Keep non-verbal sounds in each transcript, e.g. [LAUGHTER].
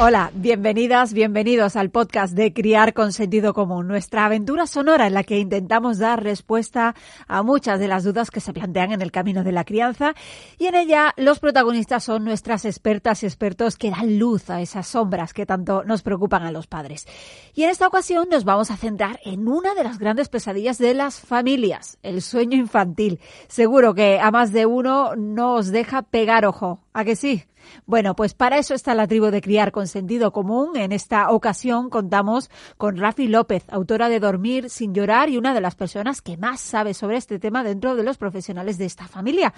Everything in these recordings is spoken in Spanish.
Hola, bienvenidas, bienvenidos al podcast de Criar con Sentido Común, nuestra aventura sonora en la que intentamos dar respuesta a muchas de las dudas que se plantean en el camino de la crianza y en ella los protagonistas son nuestras expertas y expertos que dan luz a esas sombras que tanto nos preocupan a los padres. Y en esta ocasión nos vamos a centrar en una de las grandes pesadillas de las familias, el sueño infantil. Seguro que a más de uno no os deja pegar ojo, ¿a que sí? Bueno, pues para eso está la tribu de criar con sentido común. En esta ocasión contamos con Rafi López, autora de Dormir sin llorar y una de las personas que más sabe sobre este tema dentro de los profesionales de esta familia.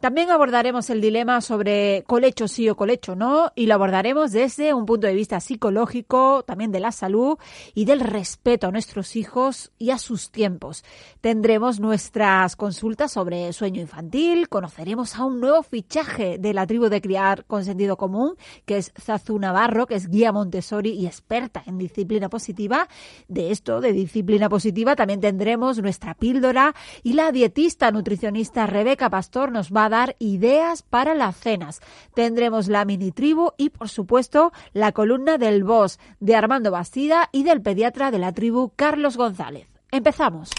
También abordaremos el dilema sobre colecho sí o colecho no y lo abordaremos desde un punto de vista psicológico, también de la salud y del respeto a nuestros hijos y a sus tiempos. Tendremos nuestras consultas sobre sueño infantil, conoceremos a un nuevo fichaje de la tribu de criar con sentido común, que es Zazu Navarro, que es guía Montessori y experta en disciplina positiva. De esto, de disciplina positiva, también tendremos nuestra píldora y la dietista nutricionista Rebeca Pastor nos va dar ideas para las cenas. Tendremos la mini tribu y, por supuesto, la columna del boss de Armando Bastida y del pediatra de la tribu Carlos González. Empezamos.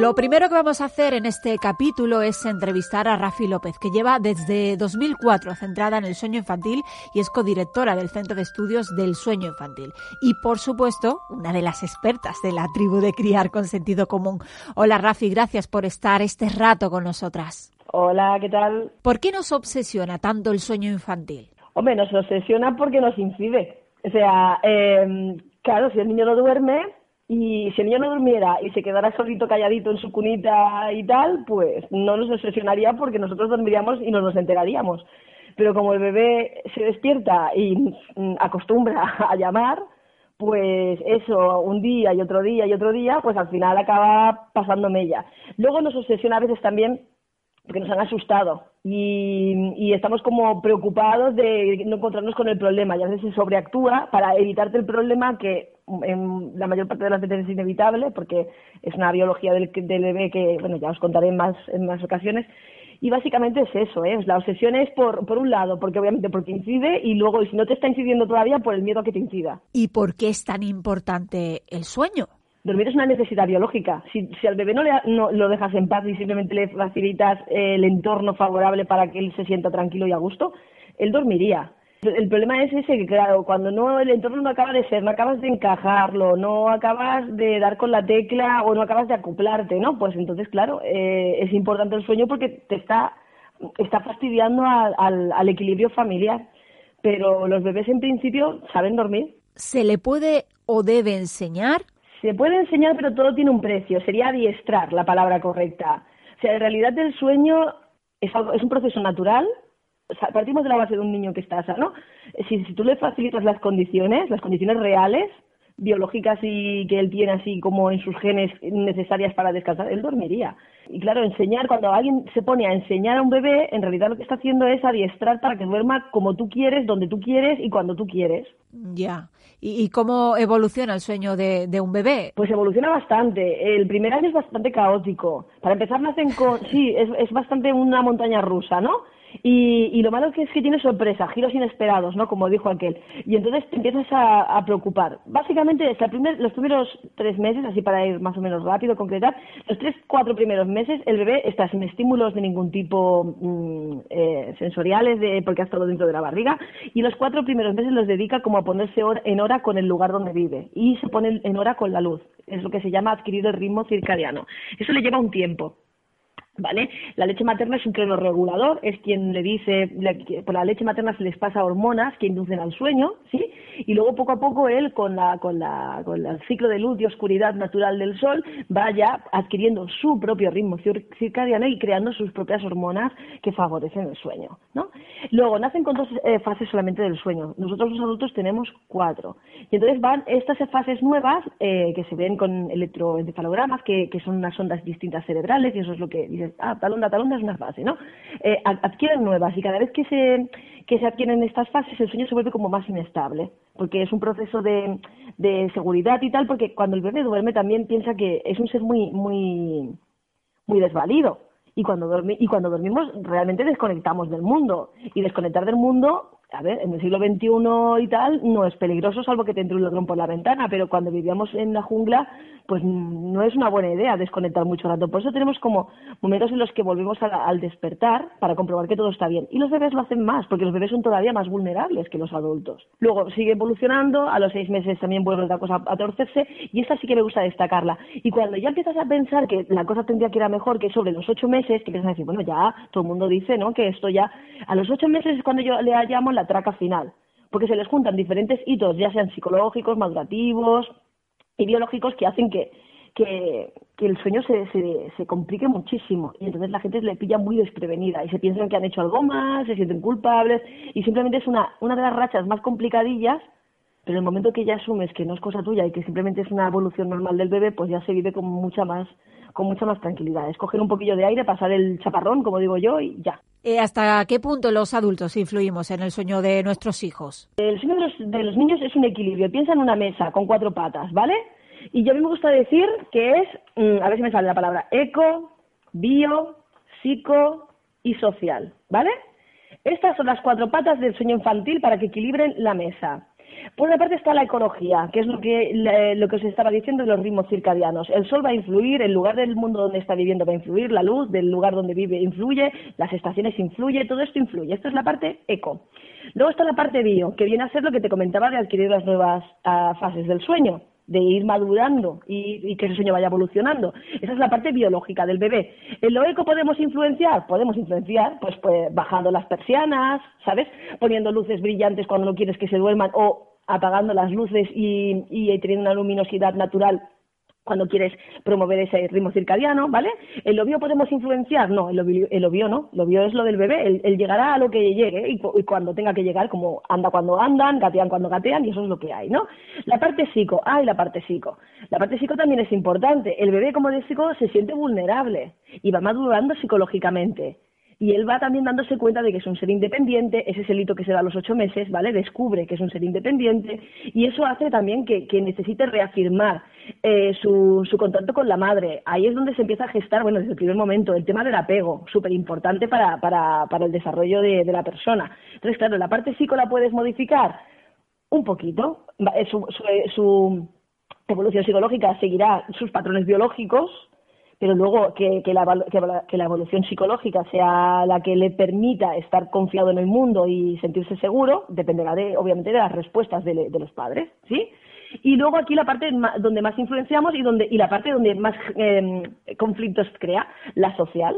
Lo primero que vamos a hacer en este capítulo es entrevistar a Rafi López, que lleva desde 2004 centrada en el sueño infantil y es codirectora del Centro de Estudios del Sueño Infantil. Y, por supuesto, una de las expertas de la tribu de criar con sentido común. Hola, Rafi, gracias por estar este rato con nosotras. Hola, ¿qué tal? ¿Por qué nos obsesiona tanto el sueño infantil? Hombre, nos obsesiona porque nos incide. O sea, eh, claro, si el niño no duerme, y si el niño no durmiera y se quedara solito calladito en su cunita y tal, pues no nos obsesionaría porque nosotros dormiríamos y no nos enteraríamos. Pero como el bebé se despierta y mm, acostumbra [LAUGHS] a llamar, pues eso, un día y otro día y otro día, pues al final acaba pasándome ella. Luego nos obsesiona a veces también porque nos han asustado y, estamos como preocupados de no encontrarnos con el problema y a veces se sobreactúa para evitarte el problema que en la mayor parte de las veces es inevitable porque es una biología del, del bebé que, bueno, ya os contaré en más, en más ocasiones. Y básicamente es eso, ¿eh? La obsesión es por, por un lado, porque obviamente porque incide, y luego, y si no te está incidiendo todavía, por el miedo a que te incida. ¿Y por qué es tan importante el sueño? Dormir es una necesidad biológica. Si, al bebé no, le, no lo dejas en paz y simplemente le facilitas el entorno favorable para que él se sienta tranquilo y a gusto, él dormiría. El problema es ese, que claro, cuando no el entorno no acaba de ser, no acabas de encajarlo, no acabas de dar con la tecla o no acabas de acoplarte, ¿no? Pues entonces, claro, eh, es importante el sueño porque te está, está fastidiando al, al equilibrio familiar. Pero los bebés en principio saben dormir. ¿Se le puede o debe enseñar? Se puede enseñar, pero todo tiene un precio. Sería adiestrar la palabra correcta. O sea, en realidad el sueño es, algo, es un proceso natural partimos de la base de un niño que está sano. Si, si tú le facilitas las condiciones, las condiciones reales, biológicas y que él tiene así como en sus genes necesarias para descansar, él dormiría. Y claro, enseñar, cuando alguien se pone a enseñar a un bebé, en realidad lo que está haciendo es adiestrar para que duerma como tú quieres, donde tú quieres y cuando tú quieres. Ya. ¿Y, cómo evoluciona el sueño de, de, un bebé? Pues evoluciona bastante. El primer año es bastante caótico. Para empezar, nacen con. Sí, es, es bastante una montaña rusa, ¿no? Y, y, lo malo que es que tiene sorpresa, giros inesperados, ¿no? Como dijo aquel. Y entonces te empiezas a, preocupar. Básicamente, es primer, los primeros tres meses, así para ir más o menos rápido, concretar, los tres, cuatro primeros meses, el bebé está sin estímulos de ningún tipo mm, eh, sensoriales, de, porque ha estado dentro de la barriga, y los cuatro primeros meses los dedica como a ponerse en hora con el lugar donde vive. Y se pone en hora con la luz. Es lo que se llama adquirir el ritmo circadiano. Eso le lleva un tiempo. ¿Vale? La leche materna es un regulador, es quien le dice, por la leche materna se les pasa hormonas que inducen al sueño, ¿sí? Y luego poco a poco él, con, la, con, la, con el ciclo de luz y oscuridad natural del sol, vaya adquiriendo su propio ritmo circadiano y creando sus propias hormonas que favorecen el sueño, ¿no? Luego, nacen con dos eh, fases solamente del sueño. Nosotros los adultos tenemos cuatro. Y entonces van estas fases nuevas, eh, que se ven con electroencefalogramas, que, que son unas ondas distintas cerebrales, y eso es lo que dice ah, tal onda, tal onda es una fase, ¿no? Eh, adquieren nuevas y cada vez que se, que se adquieren estas fases el sueño se vuelve como más inestable, porque es un proceso de, de seguridad y tal, porque cuando el bebé duerme también piensa que es un ser muy, muy, muy desvalido. Y cuando, dormi y cuando dormimos realmente desconectamos del mundo. Y desconectar del mundo a ver, en el siglo XXI y tal, no es peligroso salvo que te entre un ladrón por la ventana, pero cuando vivíamos en la jungla, pues no es una buena idea desconectar mucho rato. Por eso tenemos como momentos en los que volvemos al despertar para comprobar que todo está bien. Y los bebés lo hacen más, porque los bebés son todavía más vulnerables que los adultos. Luego sigue evolucionando, a los seis meses también vuelve la cosa a torcerse, y esta sí que me gusta destacarla. Y cuando ya empiezas a pensar que la cosa tendría que ir a mejor, que sobre los ocho meses, que empiezas a decir, bueno, ya todo el mundo dice, ¿no? Que esto ya, a los ocho meses es cuando yo le llamo la traca final, porque se les juntan diferentes hitos, ya sean psicológicos, madurativos y biológicos, que hacen que, que, el sueño se, se, se, complique muchísimo. Y entonces la gente le pilla muy desprevenida y se piensan que han hecho algo más, se sienten culpables y simplemente es una, una de las rachas más complicadillas, pero en el momento que ya asumes que no es cosa tuya y que simplemente es una evolución normal del bebé, pues ya se vive con mucha más con mucha más tranquilidad. Escoger un poquillo de aire, pasar el chaparrón, como digo yo, y ya. Eh, ¿Hasta qué punto los adultos influimos en el sueño de nuestros hijos? El sueño de los, niños es un equilibrio. Piensa en una mesa con cuatro patas, ¿vale? Y yo a mí me gusta decir que es, mm, a ver si me sale la palabra, eco, bio, psico y social, ¿vale? Estas son las cuatro patas del sueño infantil para que equilibren la mesa. Por una parte está la ecología, que es lo que, lo que os estaba diciendo de los ritmos circadianos. El sol va a influir, el lugar del mundo donde está viviendo va a influir, la luz del lugar donde vive influye, las estaciones influye, todo esto influye. Esto es la parte eco. Luego está la parte bio, que viene a ser lo que te comentaba de adquirir las nuevas ah, fases del sueño de ir madurando y, que ese sueño vaya evolucionando. Esa es la parte biológica del bebé. ¿En lo eco podemos influenciar? Podemos influenciar, pues, pues bajando las persianas, ¿sabes? Poniendo luces brillantes cuando no quieres que se duerman o apagando las luces y, y teniendo una luminosidad natural cuando quieres promover ese ritmo circadiano, ¿vale? ¿El lo podemos influenciar? No, el obvio, no. Lo bio es lo del bebé. Él, llegará a lo que llegue y, cuando tenga que llegar, como anda cuando andan, gatean cuando gatean, y eso es lo que hay, ¿no? La parte psico, ah, y la parte psico. La parte psico también es importante. El bebé, como psico, se siente vulnerable y va madurando psicológicamente y él va también dándose cuenta de que es un ser independiente, ese es el hito que se da a los ocho meses, ¿vale? Descubre que es un ser independiente y eso hace también que, necesite reafirmar eh, su, su, contacto con la madre. Ahí es donde se empieza a gestar, bueno, desde el primer momento, el tema del apego, súper importante para, para, para el desarrollo de, la persona. Entonces, claro, la parte psico la puedes modificar un poquito, su, su evolución psicológica seguirá sus patrones biológicos, pero luego que, que, la, que, la, evolución psicológica sea la que le permita estar confiado en el mundo y sentirse seguro, dependerá de, obviamente de las respuestas de, los padres, ¿sí? Y luego aquí la parte donde más influenciamos y, donde, y la parte donde más eh, conflictos crea, la social,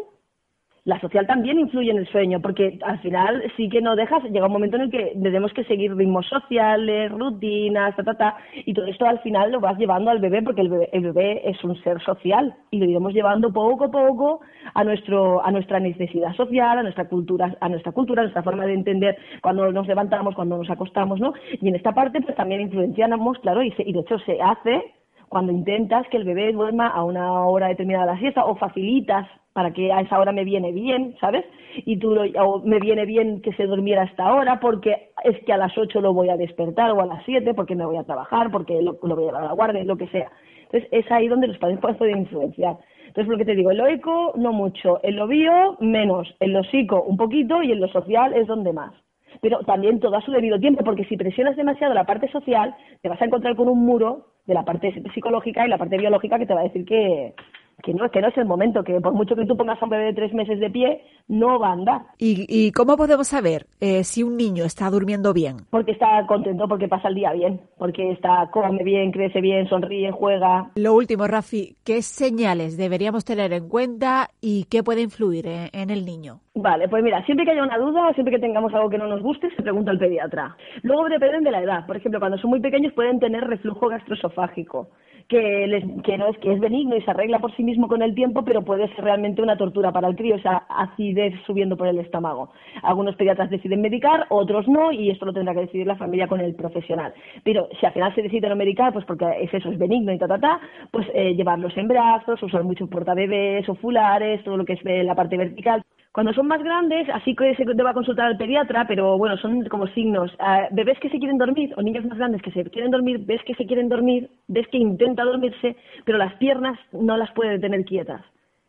la social también influye en el sueño, porque al final sí que no dejas, llega un momento en el que tenemos que seguir ritmos sociales, rutinas, ta, ta, ta, y todo esto al final lo vas llevando al bebé, porque el bebé, el bebé es un ser social, y lo iremos llevando poco a poco a nuestro, a nuestra necesidad social, a nuestra cultura, a nuestra cultura, a nuestra forma de entender cuando nos levantamos, cuando nos acostamos, ¿no? Y en esta parte pues también influenciamos, claro, y, y de hecho se hace cuando intentas que el bebé duerma a una hora determinada de la siesta o facilitas para que a esa hora me viene bien, ¿sabes? Y tú o me viene bien que se durmiera hasta ahora porque es que a las 8 lo voy a despertar o a las 7 porque me voy a trabajar, porque lo, voy a llevar a la guardia, lo que sea. Entonces es ahí donde los padres pueden influenciar. Entonces, lo que te digo, en lo no mucho, en lo bio menos, en lo psico un poquito y en lo social es donde más. Pero también todo a su debido tiempo, porque si presionas demasiado la parte social, te vas a encontrar con un muro de la parte psicológica y la parte biológica que te va a decir que, que no, que no es el momento, que por mucho que tú pongas a un bebé de tres meses de pie, no va a andar. ¿Y, y cómo podemos saber eh, si un niño está durmiendo bien? Porque está contento, porque pasa el día bien, porque está come bien, crece bien, sonríe, juega. Lo último, Rafi, ¿qué señales deberíamos tener en cuenta y qué puede influir en, el niño? Vale, pues mira, siempre que haya una duda, siempre que tengamos algo que no nos guste, se pregunta al pediatra. Luego dependen de la edad. Por ejemplo, cuando son muy pequeños pueden tener reflujo gastroesofágico que, les, es que es benigno y se arregla por sí mismo con el tiempo, pero puede ser realmente una tortura para el crío, esa acidez subiendo por el estómago. Algunos pediatras deciden medicar, otros no, y esto lo tendrá que decidir la familia con el profesional. Pero si al final se decide no medicar, pues porque es eso, es benigno y ta, ta, ta, pues eh, llevarlos en brazos, usar muchos portabebés o fulares, todo lo que es la parte vertical. Cuando son más grandes, así que se deba consultar al pediatra, pero bueno, son como signos. Ah, bebés que se quieren dormir o niños más grandes que se quieren dormir, ves que se quieren dormir, ves que intenta dormirse, pero las piernas no las puede tener quietas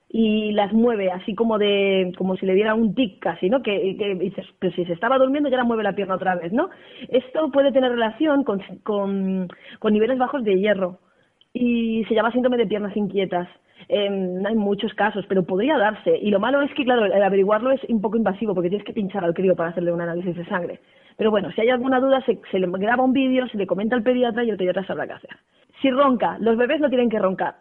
y las mueve así como de como si le diera un tic casi, ¿no? Que, que dices, pero si se estaba durmiendo ya la mueve la pierna otra vez, ¿no? Esto puede tener relación con, con, con niveles bajos de hierro y se llama síndrome de piernas inquietas. Eh, hay muchos casos, pero podría darse. Y lo malo es que, claro, el averiguarlo es un poco invasivo porque tienes que pinchar al crío para hacerle un análisis de sangre. Pero bueno, si hay alguna duda, se, le graba un vídeo, se le comenta al pediatra y el pediatra sabrá qué hacer. Si ronca, los bebés no tienen que roncar.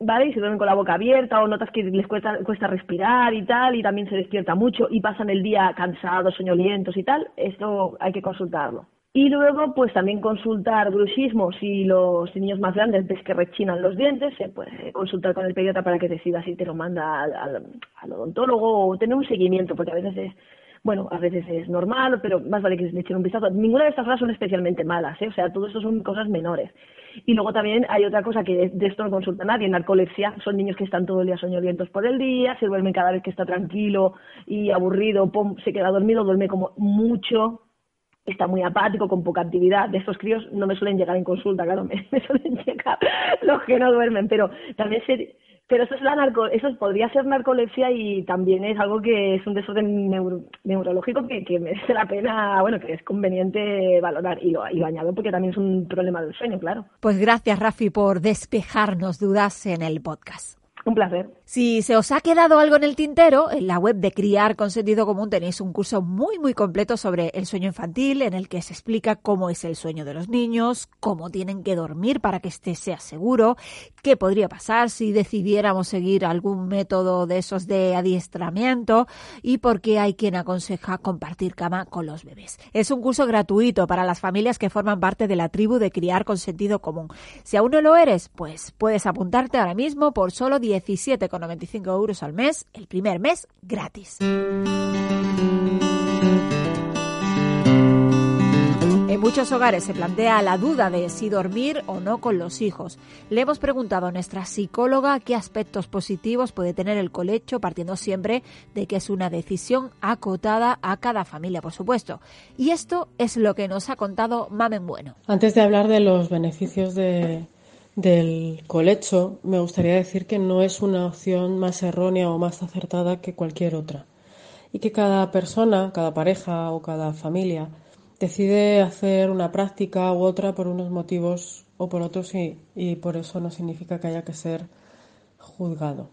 ¿Vale? Y se duermen con la boca abierta o notas que les cuesta, cuesta respirar y tal, y también se despierta mucho y pasan el día cansados, soñolientos y tal, esto hay que consultarlo. Y luego, pues también consultar bruxismo si los niños más grandes ves que rechinan los dientes, se puede consultar con el pediatra para que decida si te lo manda al, odontólogo o tener un seguimiento, porque a veces es, bueno, a veces es normal, pero más vale que le echen un vistazo. Ninguna de estas cosas son especialmente malas, ¿eh? o sea, todo esto son cosas menores. Y luego también hay otra cosa que de esto no consulta nadie, narcolepsia. Son niños que están todo el día soñolientos por el día, se duermen cada vez que está tranquilo y aburrido, se queda dormido, duerme como mucho, está muy apático, con poca actividad. De estos críos no me suelen llegar en consulta, claro, [LAUGHS] me, suelen llegar los que no duermen, pero también se, pero eso es la narco, eso podría ser narcolepsia y también es algo que es un desorden neurológico que, que, merece la pena, bueno, que es conveniente valorar y lo, y lo añado porque también es un problema del sueño, claro. Pues gracias, Rafi, por despejarnos dudas en el podcast. Un placer. Si se os ha quedado algo en el tintero, en la web de Criar con Sentido Común tenéis un curso muy muy completo sobre el sueño infantil en el que se explica cómo es el sueño de los niños, cómo tienen que dormir para que este sea seguro, qué podría pasar si decidiéramos seguir algún método de esos de adiestramiento y por qué hay quien aconseja compartir cama con los bebés. Es un curso gratuito para las familias que forman parte de la tribu de Criar con Sentido Común. Si aún no lo eres, pues puedes apuntarte ahora mismo por solo 17,95 euros al mes, el primer mes gratis. En muchos hogares se plantea la duda de si dormir o no con los hijos. Le hemos preguntado a nuestra psicóloga qué aspectos positivos puede tener el colecho, partiendo siempre de que es una decisión acotada a cada familia, por supuesto. Y esto es lo que nos ha contado Mamen Bueno. Antes de hablar de los beneficios de, del colecho, me gustaría decir que no es una opción más errónea o más acertada que cualquier otra. Y que cada persona, cada pareja o cada familia decide hacer una práctica u otra por unos motivos o por otros y, y por eso no significa que haya que ser juzgado.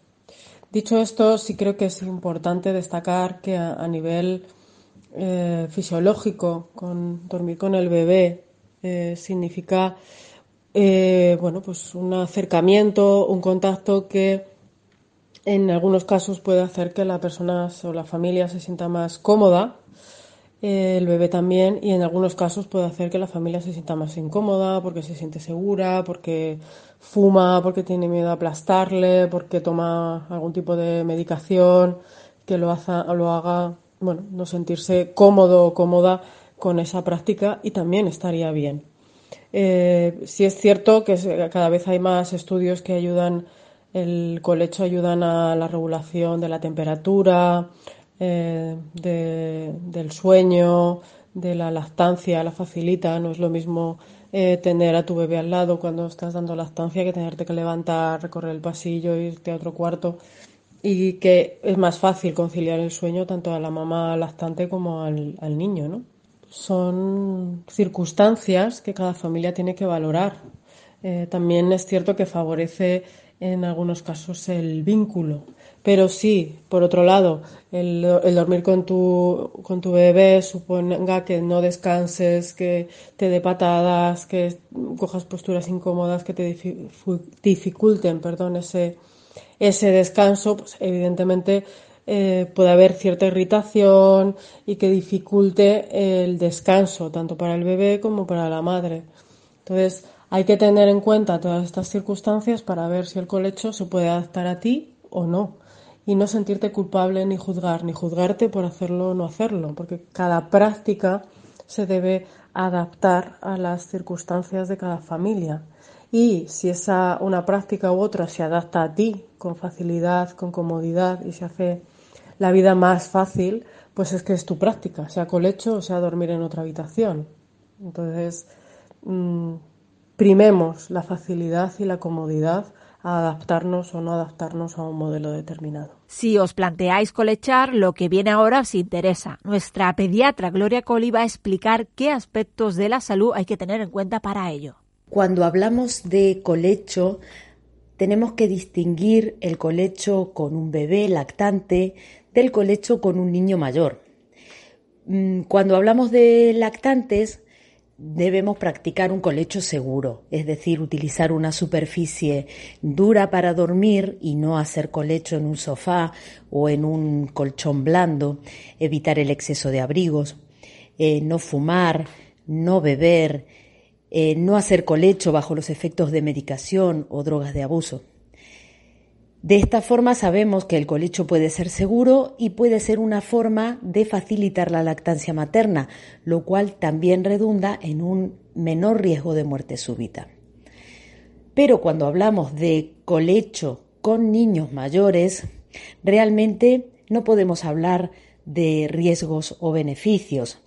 Dicho esto, sí creo que es importante destacar que a, nivel eh, fisiológico, con dormir con el bebé eh, significa eh, bueno, pues un acercamiento, un contacto que en algunos casos puede hacer que la persona o la familia se sienta más cómoda, eh, el bebé también, y en algunos casos puede hacer que la familia se sienta más incómoda porque se siente segura, porque fuma, porque tiene miedo a aplastarle, porque toma algún tipo de medicación que lo, lo haga, bueno, no sentirse cómodo o cómoda con esa práctica y también estaría bien. Eh, sí es cierto que cada vez hay más estudios que ayudan, el colecho ayudan a la regulación de la temperatura, eh, del sueño, de la lactancia, la facilita. No es lo mismo eh, tener a tu bebé al lado cuando estás dando lactancia que tenerte que levantar, recorrer el pasillo, irte a otro cuarto. Y que es más fácil conciliar el sueño tanto a la mamá lactante como al, al niño, ¿no? Son circunstancias que cada familia tiene que valorar. Eh, también es cierto que favorece en algunos casos el vínculo. Pero sí, por otro lado, el, dormir con tu, con tu bebé suponga que no descanses, que te dé patadas, que cojas posturas incómodas, que te dificulten perdón, ese, ese descanso, pues evidentemente eh, puede haber cierta irritación y que dificulte el descanso, tanto para el bebé como para la madre. Entonces, hay que tener en cuenta todas estas circunstancias para ver si el colecho se puede adaptar a ti o no. Y no sentirte culpable ni juzgar, ni juzgarte por hacerlo o no hacerlo, porque cada práctica se debe adaptar a las circunstancias de cada familia. Y si esa una práctica u otra se adapta a ti con facilidad, con comodidad y se hace la vida más fácil, pues es que es tu práctica, sea colecho o sea dormir en otra habitación. Entonces, mm, primemos la facilidad y la comodidad a adaptarnos o no adaptarnos a un modelo determinado. Si os planteáis colechar, lo que viene ahora os interesa. Nuestra pediatra Gloria Coli va a explicar qué aspectos de la salud hay que tener en cuenta para ello. Cuando hablamos de colecho, tenemos que distinguir el colecho con un bebé lactante del colecho con un niño mayor. Mm, cuando hablamos de lactantes, debemos practicar un colecho seguro, es decir, utilizar una superficie dura para dormir y no hacer colecho en un sofá o en un colchón blando, evitar el exceso de abrigos, eh, no fumar, no beber, eh, no hacer colecho bajo los efectos de medicación o drogas de abuso. De esta forma sabemos que el colecho puede ser seguro y puede ser una forma de facilitar la lactancia materna, lo cual también redunda en un menor riesgo de muerte súbita. Pero cuando hablamos de colecho con niños mayores, realmente no podemos hablar de riesgos o beneficios.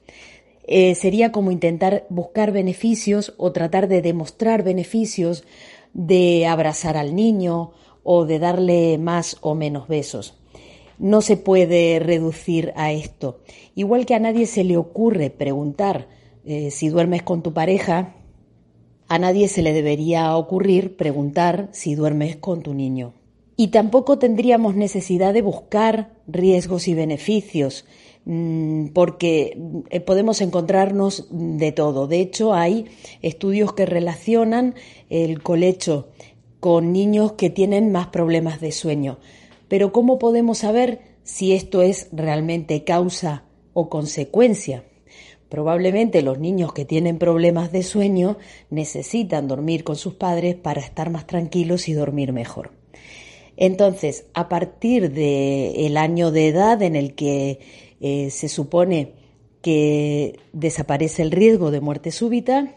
Eh, sería como intentar buscar beneficios o tratar de demostrar beneficios de abrazar al niño o de darle más o menos besos. No se puede reducir a esto. Igual que a nadie se le ocurre preguntar eh, si duermes con tu pareja, a nadie se le debería ocurrir preguntar si duermes con tu niño. Y tampoco tendríamos necesidad de buscar riesgos y beneficios, mm, porque eh, podemos encontrarnos de todo. De hecho, hay estudios que relacionan el colecho con niños que tienen más problemas de sueño. Pero ¿cómo podemos saber si esto es realmente causa o consecuencia? Probablemente los niños que tienen problemas de sueño necesitan dormir con sus padres para estar más tranquilos y dormir mejor. Entonces, a partir del año de edad en el que eh, se supone que desaparece el riesgo de muerte súbita,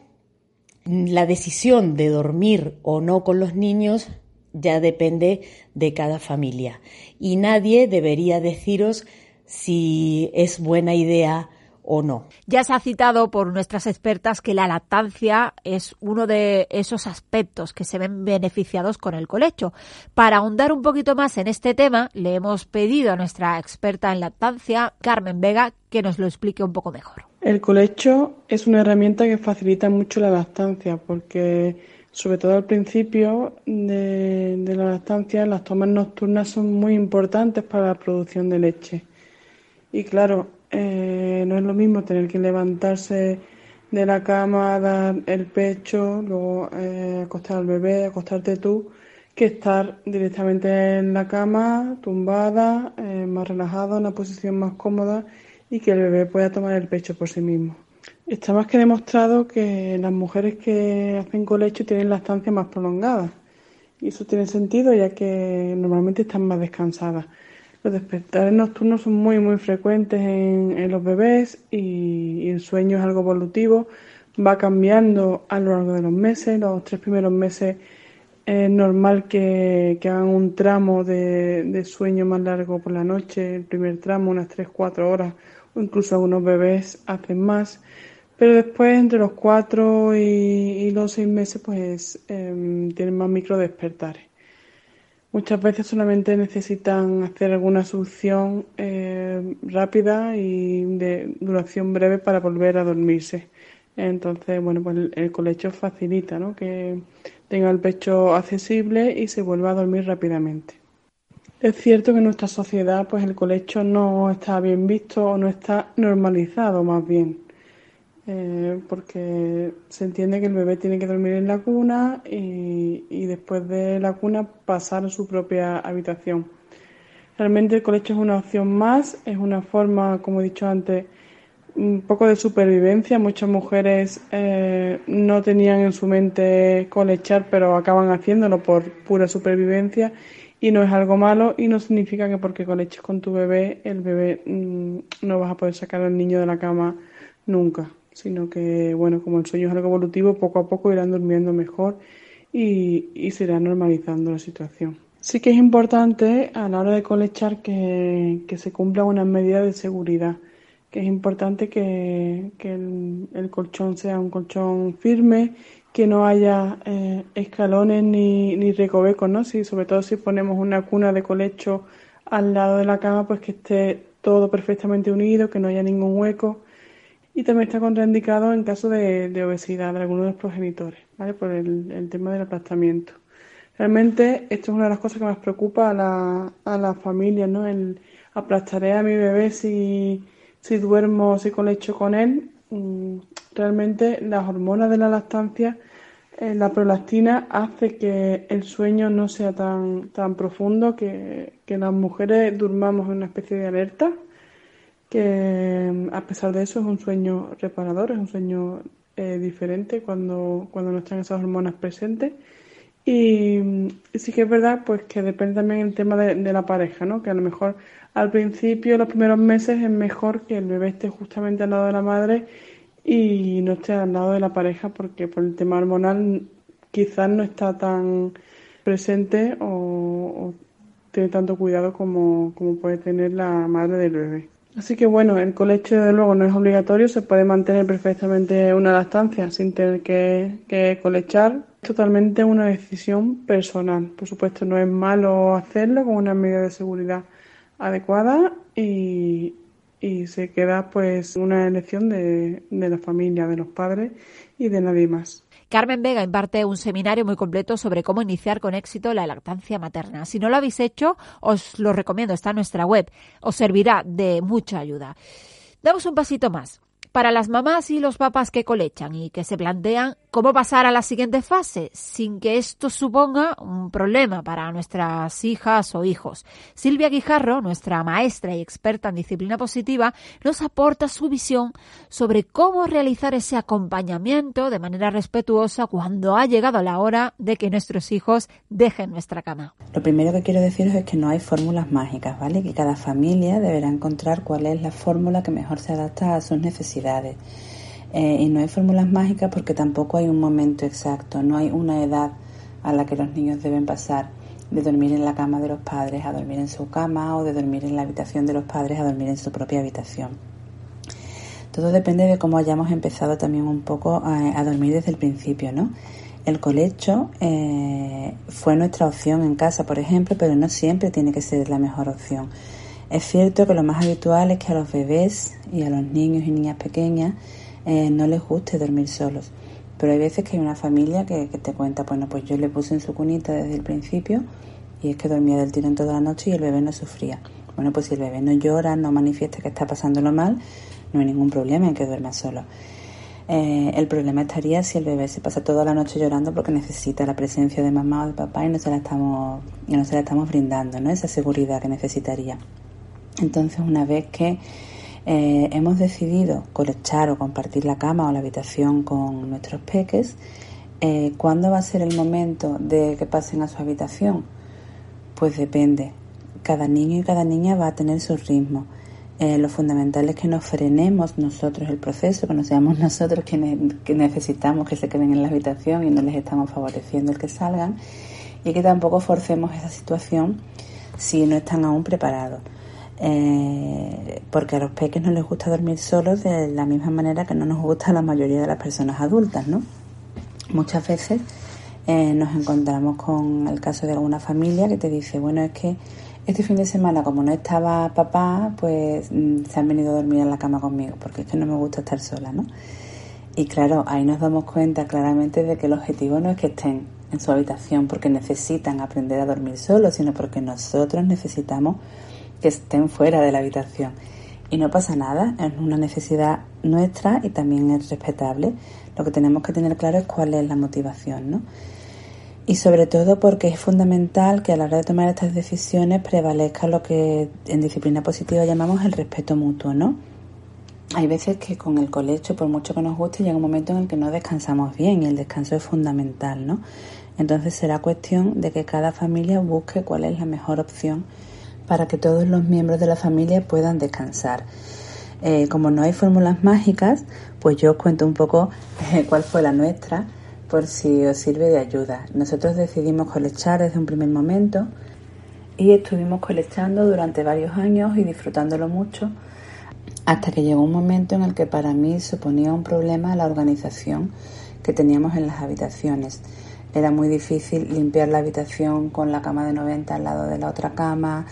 la decisión de dormir o no con los niños ya depende de cada familia y nadie debería deciros si es buena idea o no. Ya se ha citado por nuestras expertas que la lactancia es uno de esos aspectos que se ven beneficiados con el colecho. Para ahondar un poquito más en este tema, le hemos pedido a nuestra experta en lactancia, Carmen Vega, que nos lo explique un poco mejor. El colecho es una herramienta que facilita mucho la lactancia porque sobre todo al principio de, la lactancia las tomas nocturnas son muy importantes para la producción de leche. Y claro, eh, no es lo mismo tener que levantarse de la cama, dar el pecho, luego eh, acostar al bebé, acostarte tú, que estar directamente en la cama, tumbada, eh, más relajada, en una posición más cómoda y que el bebé pueda tomar el pecho por sí mismo. Está más que demostrado que las mujeres que hacen colecho tienen la estancia más prolongada. Y eso tiene sentido ya que normalmente están más descansadas. Los despertares nocturnos son muy muy frecuentes en, los bebés y, el sueño es algo evolutivo. Va cambiando a lo largo de los meses. Los tres primeros meses es normal que, hagan un tramo de, de, sueño más largo por la noche. El primer tramo, unas 3-4 horas incluso algunos bebés hacen más, pero después entre los cuatro y, los seis meses pues em, tienen más micro despertares. Muchas veces solamente necesitan hacer alguna succión em, rápida y de duración breve para volver a dormirse. Entonces, bueno, pues el, colecho facilita ¿no? que tenga el pecho accesible y se vuelva a dormir rápidamente. Es cierto que en nuestra sociedad pues el colecho no está bien visto o no está normalizado más bien, eh, porque se entiende que el bebé tiene que dormir en la cuna y, después de la cuna pasar a su propia habitación. Realmente el colecho es una opción más, es una forma, como he dicho antes, un poco de supervivencia. Muchas mujeres eh, no tenían en su mente colechar, pero acaban haciéndolo por pura supervivencia y no es algo malo y no significa que porque coleches con tu bebé, el bebé mm, no vas a poder sacar al niño de la cama nunca, sino que, bueno, como el sueño es algo evolutivo, poco a poco irán durmiendo mejor y, y se irá normalizando la situación. Sí que es importante a la hora de colechar que, que se cumplan unas medidas de seguridad que es importante que, el, colchón sea un colchón firme, que no haya eh, escalones ni, ni recovecos, ¿no? Si, sobre todo si ponemos una cuna de colecho al lado de la cama, pues que esté todo perfectamente unido, que no haya ningún hueco. Y también está contraindicado en caso de, obesidad de alguno de los progenitores, ¿vale? Por el, el, tema del aplastamiento. Realmente esto es una de las cosas que más preocupa a la, a la familia, ¿no? El aplastaré a mi bebé si si duermo, si colecho con él, mm, realmente las hormonas de la lactancia, eh, la prolactina hace que el sueño no sea tan, tan profundo, que, las mujeres durmamos en una especie de alerta, que mm, a pesar de eso es un sueño reparador, es un sueño eh, diferente cuando, cuando no están esas hormonas presentes. Y, mm, sí que es verdad pues que depende también el tema de, de la pareja, ¿no? Que a lo mejor al principio, los primeros meses, es mejor que el bebé esté justamente al lado de la madre y no esté al lado de la pareja porque por el tema hormonal quizás no está tan presente o, tiene tanto cuidado como, puede tener la madre del bebé. Así que bueno, el colecho desde luego no es obligatorio, se puede mantener perfectamente una lactancia sin tener que, que colechar. Es totalmente una decisión personal. Por supuesto, no es malo hacerlo con una medida de seguridad adecuada y, se queda pues una elección de, de la familia, de los padres y de nadie más. Carmen Vega imparte un seminario muy completo sobre cómo iniciar con éxito la lactancia materna. Si no lo habéis hecho, os lo recomiendo, está en nuestra web. Os servirá de mucha ayuda. Damos un pasito más. Para las mamás y los papás que colechan y que se plantean cómo pasar a la siguiente fase sin que esto suponga un problema para nuestras hijas o hijos. Silvia Guijarro, nuestra maestra y experta en disciplina positiva, nos aporta su visión sobre cómo realizar ese acompañamiento de manera respetuosa cuando ha llegado la hora de que nuestros hijos dejen nuestra cama. Lo primero que quiero deciros es que no hay fórmulas mágicas, ¿vale? Que cada familia deberá encontrar cuál es la fórmula que mejor se adapta a sus necesidades. Eh, y no hay fórmulas mágicas porque tampoco hay un momento exacto, no hay una edad a la que los niños deben pasar de dormir en la cama de los padres a dormir en su cama o de dormir en la habitación de los padres a dormir en su propia habitación. Todo depende de cómo hayamos empezado también un poco a, dormir desde el principio, ¿no? El colecho eh, fue nuestra opción en casa, por ejemplo, pero no siempre tiene que ser la mejor opción. Es cierto que lo más habitual es que a los bebés y a los niños y niñas pequeñas eh, no les guste dormir solos. Pero hay veces que hay una familia que, te cuenta, bueno, pues yo le puse en su cunita desde el principio y es que dormía del tirón toda la noche y el bebé no sufría. Bueno, pues si el bebé no llora, no manifiesta que está pasándolo mal, no hay ningún problema en que duerma solo. Eh, el problema estaría si el bebé se pasa toda la noche llorando porque necesita la presencia de mamá o de papá y no se la estamos, y no se la estamos brindando, ¿no? Esa seguridad que necesitaría. Entonces, una vez que eh, hemos decidido colechar o compartir la cama o la habitación con nuestros peques, eh, ¿cuándo va a ser el momento de que pasen a su habitación? Pues depende. Cada niño y cada niña va a tener su ritmo. Eh, lo fundamental es que nos frenemos nosotros el proceso, que no seamos [LAUGHS] nosotros quienes que necesitamos que se queden en la habitación y no les estamos favoreciendo el que salgan y que tampoco forcemos esa situación si no están aún preparados eh, porque a los peques no les gusta dormir solos de la misma manera que no nos gusta a la mayoría de las personas adultas, ¿no? Muchas veces eh, nos encontramos con el caso de alguna familia que te dice, bueno, es que este fin de semana como no estaba papá, pues mm, se han venido a dormir en la cama conmigo, porque es que no me gusta estar sola, ¿no? Y claro, ahí nos damos cuenta claramente de que el objetivo no es que estén en su habitación porque necesitan aprender a dormir solos, sino porque nosotros necesitamos que estén fuera de la habitación. Y no pasa nada, es una necesidad nuestra y también es respetable. Lo que tenemos que tener claro es cuál es la motivación, ¿no? y sobre todo porque es fundamental que a la hora de tomar estas decisiones prevalezca lo que en disciplina positiva llamamos el respeto mutuo, ¿no? Hay veces que con el colecho, por mucho que nos guste, llega un momento en el que no descansamos bien y el descanso es fundamental, ¿no? Entonces será cuestión de que cada familia busque cuál es la mejor opción para que todos los miembros de la familia puedan descansar. Eh, como no hay fórmulas mágicas, pues yo os cuento un poco eh, cuál fue la nuestra por si os sirve de ayuda. Nosotros decidimos colechar desde un primer momento y estuvimos colechando durante varios años y disfrutándolo mucho hasta que llegó un momento en el que para mí suponía un problema la organización que teníamos en las habitaciones. Era muy difícil limpiar la habitación con la cama de 90 al lado de la otra cama,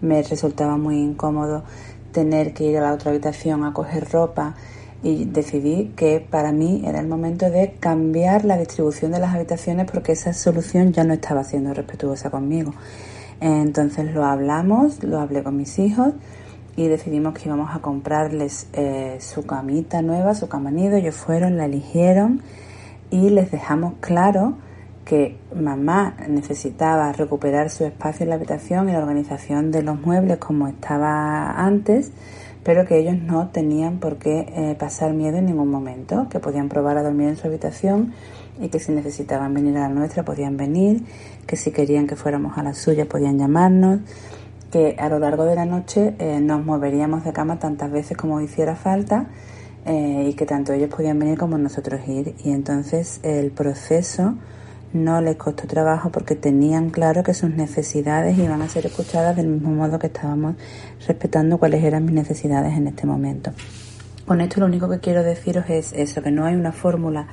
me resultaba muy incómodo tener que ir a la otra habitación a coger ropa y decidí que para mí era el momento de cambiar la distribución de las habitaciones porque esa solución ya no estaba siendo respetuosa conmigo. Entonces lo hablamos, lo hablé con mis hijos y decidimos que íbamos a comprarles eh, su camita nueva, su cama nido. Ellos fueron, la eligieron y les dejamos claro que mamá necesitaba recuperar su espacio en la habitación y la organización de los muebles como estaba antes pero que ellos no tenían por qué eh, pasar miedo en ningún momento, que podían probar a dormir en su habitación y que si necesitaban venir a la nuestra podían venir, que si querían que fuéramos a la suya podían llamarnos, que a lo largo de la noche eh, nos moveríamos de cama tantas veces como hiciera falta eh, y que tanto ellos podían venir como nosotros ir. Y entonces el proceso no les costó trabajo porque tenían claro que sus necesidades iban a ser escuchadas del mismo modo que estábamos respetando cuáles eran mis necesidades en este momento. Con esto lo único que quiero deciros es eso, que no hay una fórmula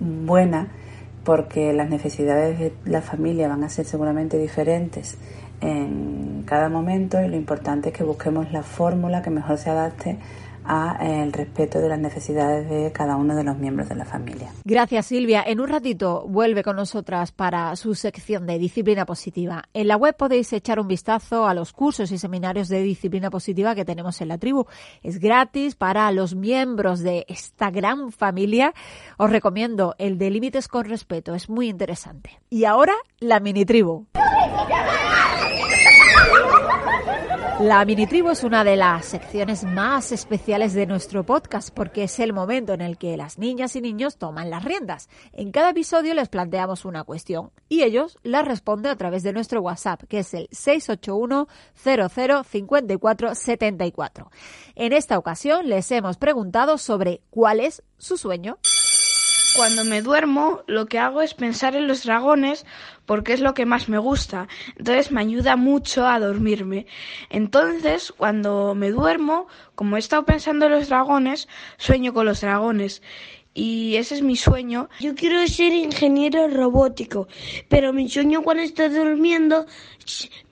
buena porque las necesidades de la familia van a ser seguramente diferentes en cada momento y lo importante es que busquemos la fórmula que mejor se adapte a eh, el respeto de las necesidades de cada uno de los miembros de la familia. Gracias Silvia. En un ratito vuelve con nosotras para su sección de disciplina positiva. En la web podéis echar un vistazo a los cursos y seminarios de disciplina positiva que tenemos en la tribu. Es gratis para los miembros de esta gran familia. Os recomiendo el de límites con respeto. Es muy interesante. Y ahora la mini tribu. La mini tribu es una de las secciones más especiales de nuestro podcast porque es el momento en el que las niñas y niños toman las riendas. En cada episodio les planteamos una cuestión y ellos la responden a través de nuestro WhatsApp, que es el 681 0054 74. En esta ocasión les hemos preguntado sobre cuál es su sueño. Cuando me duermo, lo que hago es pensar en los dragones porque es lo que más me gusta. Entonces me ayuda mucho a dormirme. Entonces, cuando me duermo, como he estado pensando en los dragones, sueño con los dragones. Y ese es mi sueño. Yo quiero ser ingeniero robótico, pero mi sueño cuando estoy durmiendo,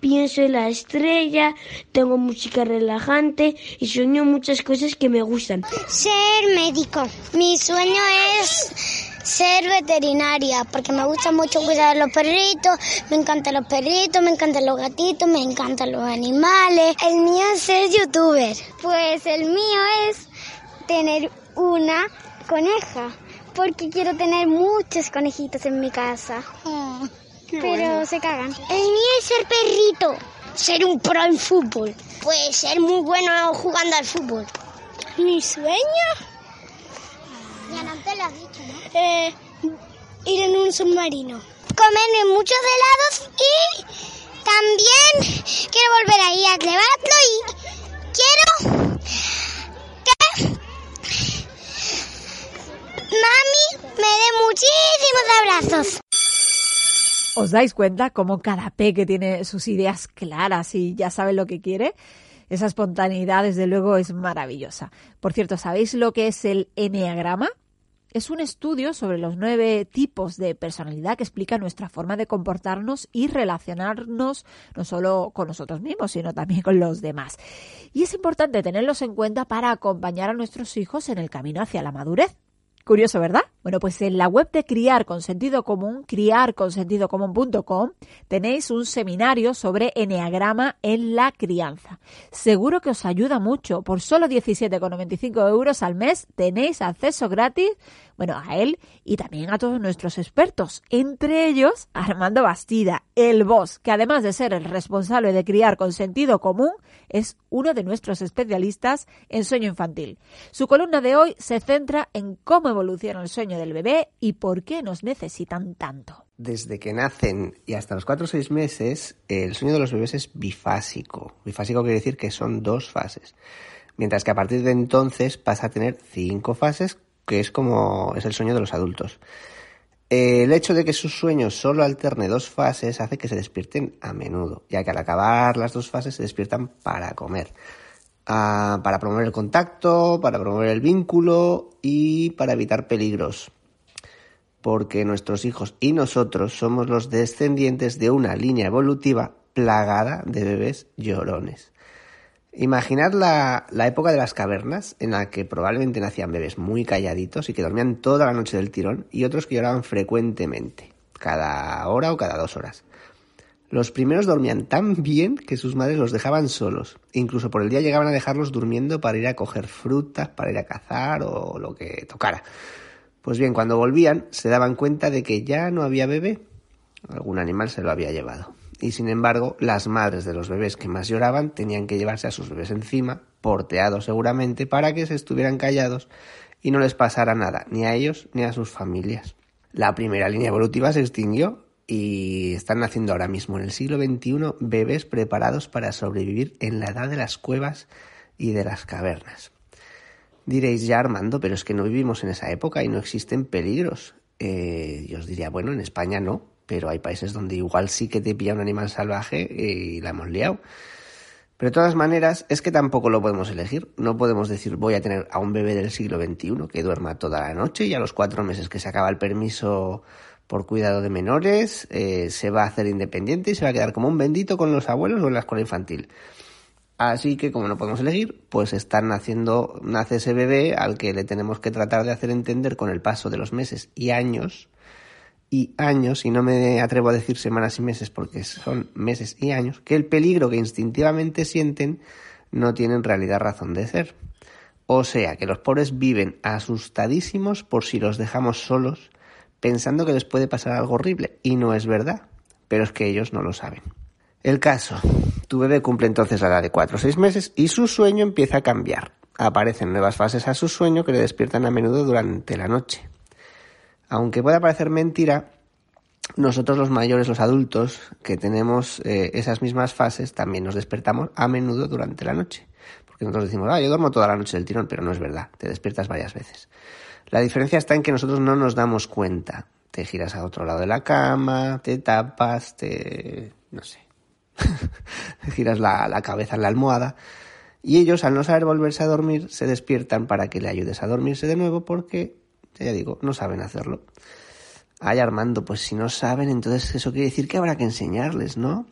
pienso en la estrella, tengo música relajante y sueño muchas cosas que me gustan. Ser médico. Mi sueño es ser veterinaria, porque me gusta mucho cuidar a los perritos, me encantan los perritos, me encantan los gatitos, me encantan los animales. El mío es ser youtuber. Pues el mío es tener una coneja, porque quiero tener muchos conejitos en mi casa. Pero se cagan. El mío es ser perrito, ser un pro en fútbol. Pues ser muy bueno jugando al fútbol. Mi sueño, Ya no te lo has dicho, ¿no? eh, ir en un submarino. Comerme muchos helados y también quiero volver ahí a Clevatlo y quiero que mami me dé muchísimos abrazos. ¿Os dais cuenta cómo cada peque tiene sus ideas claras y ya sabe lo que quiere? Esa espontaneidad, desde luego, es maravillosa. Por cierto, ¿sabéis lo que es el enneagrama? Es un estudio sobre los nueve tipos de personalidad que explica nuestra forma de comportarnos y relacionarnos no solo con nosotros mismos, sino también con los demás. Y es importante tenerlos en cuenta para acompañar a nuestros hijos en el camino hacia la madurez. Curioso, ¿verdad? Bueno, pues en la web de Criar con Sentido Común, criarconsentidocomún.com, tenéis un seminario sobre Enneagrama en la crianza. Seguro que os ayuda mucho. Por solo 17,95 euros al mes tenéis acceso gratis, bueno, a él y también a todos nuestros expertos, entre ellos Armando Bastida, el boss, que además de ser el responsable de Criar con Sentido Común, es uno de nuestros especialistas en sueño infantil. Su columna de hoy se centra en cómo evoluciona el sueño del bebé y por qué nos necesitan tanto. Desde que nacen y hasta los 4 o 6 meses, el sueño de los bebés es bifásico. Bifásico quiere decir que son dos fases. Mientras que a partir de entonces pasa a tener cinco fases, que es como es el sueño de los adultos. El hecho de que su sueño solo alterne dos fases hace que se despierten a menudo, ya que al acabar las dos fases se despiertan para comer para promover el contacto, para promover el vínculo y para evitar peligros. Porque nuestros hijos y nosotros somos los descendientes de una línea evolutiva plagada de bebés llorones. Imaginad la, la, época de las cavernas en la que probablemente nacían bebés muy calladitos y que dormían toda la noche del tirón y otros que lloraban frecuentemente, cada hora o cada dos horas. Los primeros dormían tan bien que sus madres los dejaban solos. Incluso por el día llegaban a dejarlos durmiendo para ir a coger frutas, para ir a cazar o lo que tocara. Pues bien, cuando volvían se daban cuenta de que ya no había bebé. Algún animal se lo había llevado. Y sin embargo, las madres de los bebés que más lloraban tenían que llevarse a sus bebés encima, porteados seguramente, para que se estuvieran callados y no les pasara nada, ni a ellos ni a sus familias. La primera línea evolutiva se extinguió y están naciendo ahora mismo en el siglo XXI bebés preparados para sobrevivir en la edad de las cuevas y de las cavernas. Diréis ya Armando, pero es que no vivimos en esa época y no existen peligros. Eh, yo os diría, bueno, en España no, pero hay países donde igual sí que te pilla un animal salvaje y la hemos liado. Pero de todas maneras, es que tampoco lo podemos elegir. No podemos decir voy a tener a un bebé del siglo XXI que duerma toda la noche y a los cuatro meses que se acaba el permiso por cuidado de menores, eh, se va a hacer independiente y se va a quedar como un bendito con los abuelos o en la escuela infantil. Así que como no podemos elegir, pues están naciendo, nace ese bebé al que le tenemos que tratar de hacer entender con el paso de los meses y años, y años, y no me atrevo a decir semanas y meses porque son meses y años, que el peligro que instintivamente sienten no tiene en realidad razón de ser. O sea, que los pobres viven asustadísimos por si los dejamos solos pensando que les puede pasar algo horrible, y no es verdad, pero es que ellos no lo saben. El caso, tu bebé cumple entonces la edad de 4 o 6 meses y su sueño empieza a cambiar. Aparecen nuevas fases a su sueño que le despiertan a menudo durante la noche. Aunque pueda parecer mentira, nosotros los mayores, los adultos, que tenemos eh, esas mismas fases, también nos despertamos a menudo durante la noche. Porque nosotros decimos, ah, yo duermo toda la noche del tirón, pero no es verdad, te despiertas varias veces. La diferencia está en que nosotros no nos damos cuenta. Te giras a otro lado de la cama, te tapas, te... no sé. [LAUGHS] te giras la, la cabeza en la almohada. Y ellos, al no saber volverse a dormir, se despiertan para que le ayudes a dormirse de nuevo porque, ya digo, no saben hacerlo. Ay, Armando, pues si no saben, entonces eso quiere decir que habrá que enseñarles, ¿no?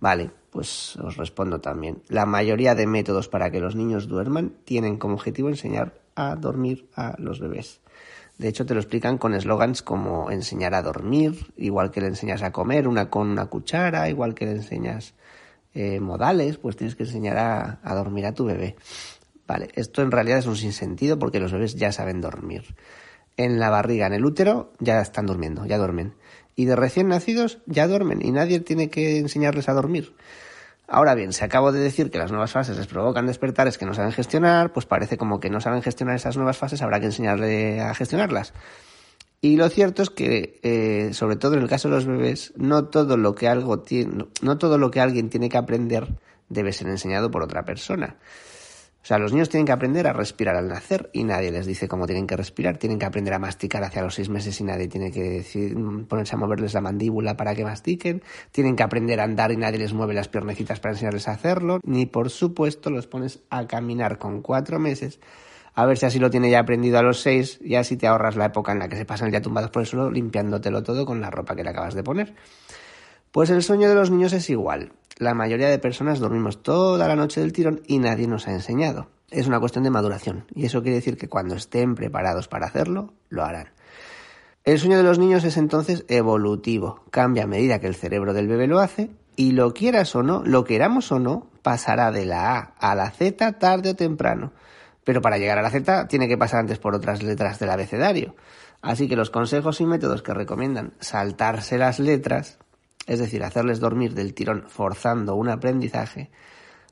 Vale, pues os respondo también. La mayoría de métodos para que los niños duerman tienen como objetivo enseñar a dormir a los bebés. De hecho, te lo explican con eslogans como enseñar a dormir, igual que le enseñas a comer una con una cuchara, igual que le enseñas eh, modales, pues tienes que enseñar a, a dormir a tu bebé. Vale, esto en realidad es un sinsentido porque los bebés ya saben dormir. En la barriga, en el útero, ya están durmiendo, ya duermen. Y de recién nacidos ya duermen y nadie tiene que enseñarles a dormir. Ahora bien, si acabo de decir que las nuevas fases les provocan despertares que no saben gestionar, pues parece como que no saben gestionar esas nuevas fases, habrá que enseñarle a gestionarlas. Y lo cierto es que, eh, sobre todo en el caso de los bebés, no todo lo que algo tiene, no todo lo que alguien tiene que aprender debe ser enseñado por otra persona. O sea, los niños tienen que aprender a respirar al nacer y nadie les dice cómo tienen que respirar. Tienen que aprender a masticar hacia los seis meses y nadie tiene que decir, ponerse a moverles la mandíbula para que mastiquen. Tienen que aprender a andar y nadie les mueve las piernecitas para enseñarles a hacerlo. Ni por supuesto los pones a caminar con cuatro meses. A ver si así lo tiene ya aprendido a los seis y así te ahorras la época en la que se pasan ya tumbados por el suelo limpiándotelo todo con la ropa que le acabas de poner. Pues el sueño de los niños es igual la mayoría de personas dormimos toda la noche del tirón y nadie nos ha enseñado. Es una cuestión de maduración y eso quiere decir que cuando estén preparados para hacerlo, lo harán. El sueño de los niños es entonces evolutivo, cambia a medida que el cerebro del bebé lo hace y lo quieras o no, lo queramos o no, pasará de la A a la Z tarde o temprano. Pero para llegar a la Z tiene que pasar antes por otras letras del abecedario. Así que los consejos y métodos que recomiendan saltarse las letras, es decir, hacerles dormir del tirón forzando un aprendizaje,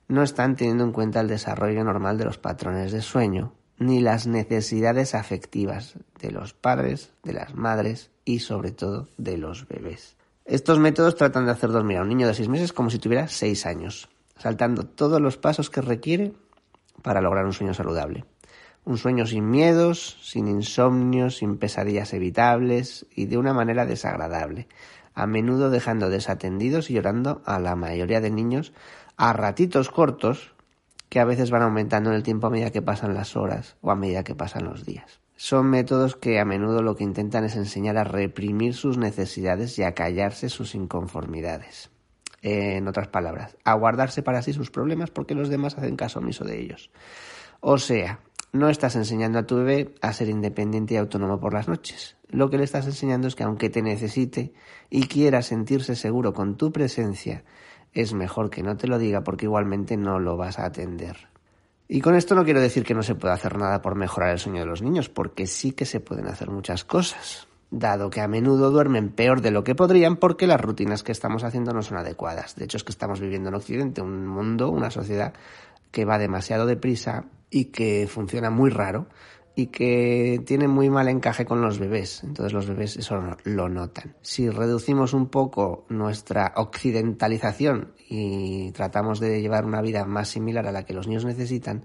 no están teniendo en cuenta el desarrollo normal de los patrones de sueño ni las necesidades afectivas de los padres, de las madres y sobre todo de los bebés. Estos métodos tratan de hacer dormir a un niño de seis meses como si tuviera seis años, saltando todos los pasos que requiere para lograr un sueño saludable. Un sueño sin miedos, sin insomnios, sin pesadillas evitables y de una manera desagradable, a menudo dejando desatendidos y llorando a la mayoría de niños a ratitos cortos que a veces van aumentando en el tiempo a medida que pasan las horas o a medida que pasan los días. Son métodos que a menudo lo que intentan es enseñar a reprimir sus necesidades y a callarse sus inconformidades. En otras palabras, a guardarse para sí sus problemas porque los demás hacen caso omiso de ellos. O sea, no estás enseñando a tu bebé a ser independiente y autónomo por las noches. Lo que le estás enseñando es que aunque te necesite y quiera sentirse seguro con tu presencia, es mejor que no te lo diga porque igualmente no lo vas a atender. Y con esto no quiero decir que no se pueda hacer nada por mejorar el sueño de los niños, porque sí que se pueden hacer muchas cosas, dado que a menudo duermen peor de lo que podrían porque las rutinas que estamos haciendo no son adecuadas. De hecho, es que estamos viviendo en Occidente un mundo, una sociedad que va demasiado deprisa y que funciona muy raro y que tiene muy mal encaje con los bebés. Entonces los bebés eso lo notan. Si reducimos un poco nuestra occidentalización y tratamos de llevar una vida más similar a la que los niños necesitan,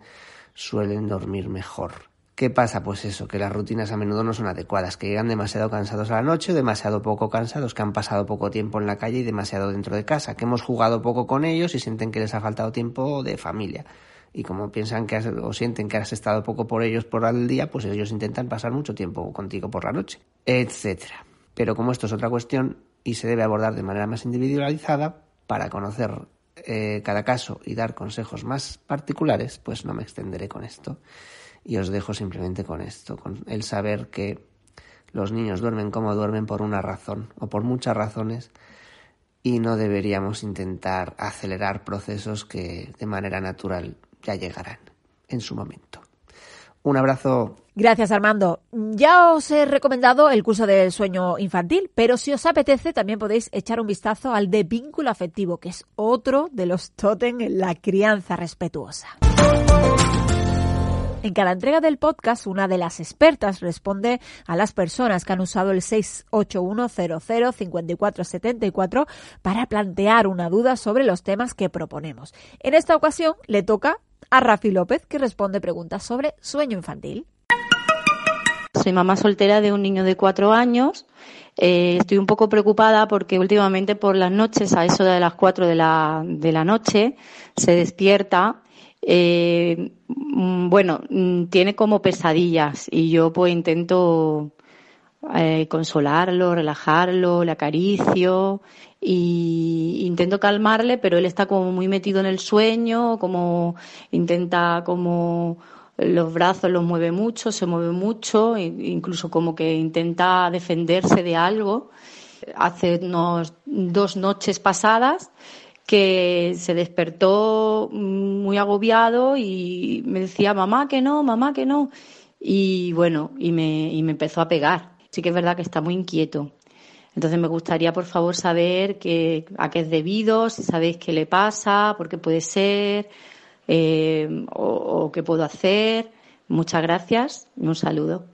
suelen dormir mejor. ¿Qué pasa? Pues eso, que las rutinas a menudo no son adecuadas, que llegan demasiado cansados a la noche, demasiado poco cansados, que han pasado poco tiempo en la calle y demasiado dentro de casa, que hemos jugado poco con ellos y sienten que les ha faltado tiempo de familia y como piensan que has, o sienten que has estado poco por ellos por el día, pues ellos intentan pasar mucho tiempo contigo por la noche, etcétera. Pero como esto es otra cuestión y se debe abordar de manera más individualizada para conocer eh, cada caso y dar consejos más particulares, pues no me extenderé con esto y os dejo simplemente con esto, con el saber que los niños duermen como duermen por una razón o por muchas razones y no deberíamos intentar acelerar procesos que de manera natural ya llegarán en su momento. Un abrazo. Gracias, Armando. Ya os he recomendado el curso del sueño infantil, pero si os apetece también podéis echar un vistazo al de vínculo afectivo, que es otro de los tótem en la crianza respetuosa. En cada entrega del podcast, una de las expertas responde a las personas que han usado el 681005474 para plantear una duda sobre los temas que proponemos. En esta ocasión le toca a Rafi López, que responde preguntas sobre sueño infantil. Soy mamá soltera de un niño de cuatro años. Eh, estoy un poco preocupada porque últimamente por las noches, a eso de las cuatro de la, de la noche, se despierta. Eh, bueno, mm, tiene como pesadillas y yo pues intento eh, consolarlo, relajarlo, le acaricio y intento calmarle, pero él está como muy metido en el sueño, como intenta como los brazos los mueve mucho, se mueve mucho, incluso como que intenta defenderse de algo. Hace unos dos noches pasadas que se despertó muy agobiado y me decía mamá que no, mamá que no. Y bueno, y me, y me empezó a pegar. Sí que es verdad que está muy inquieto. Entonces me gustaría, por favor, saber qué, a qué es debido, si sabéis qué le pasa, por qué puede ser, eh, o, qué puedo hacer. Muchas gracias y un saludo.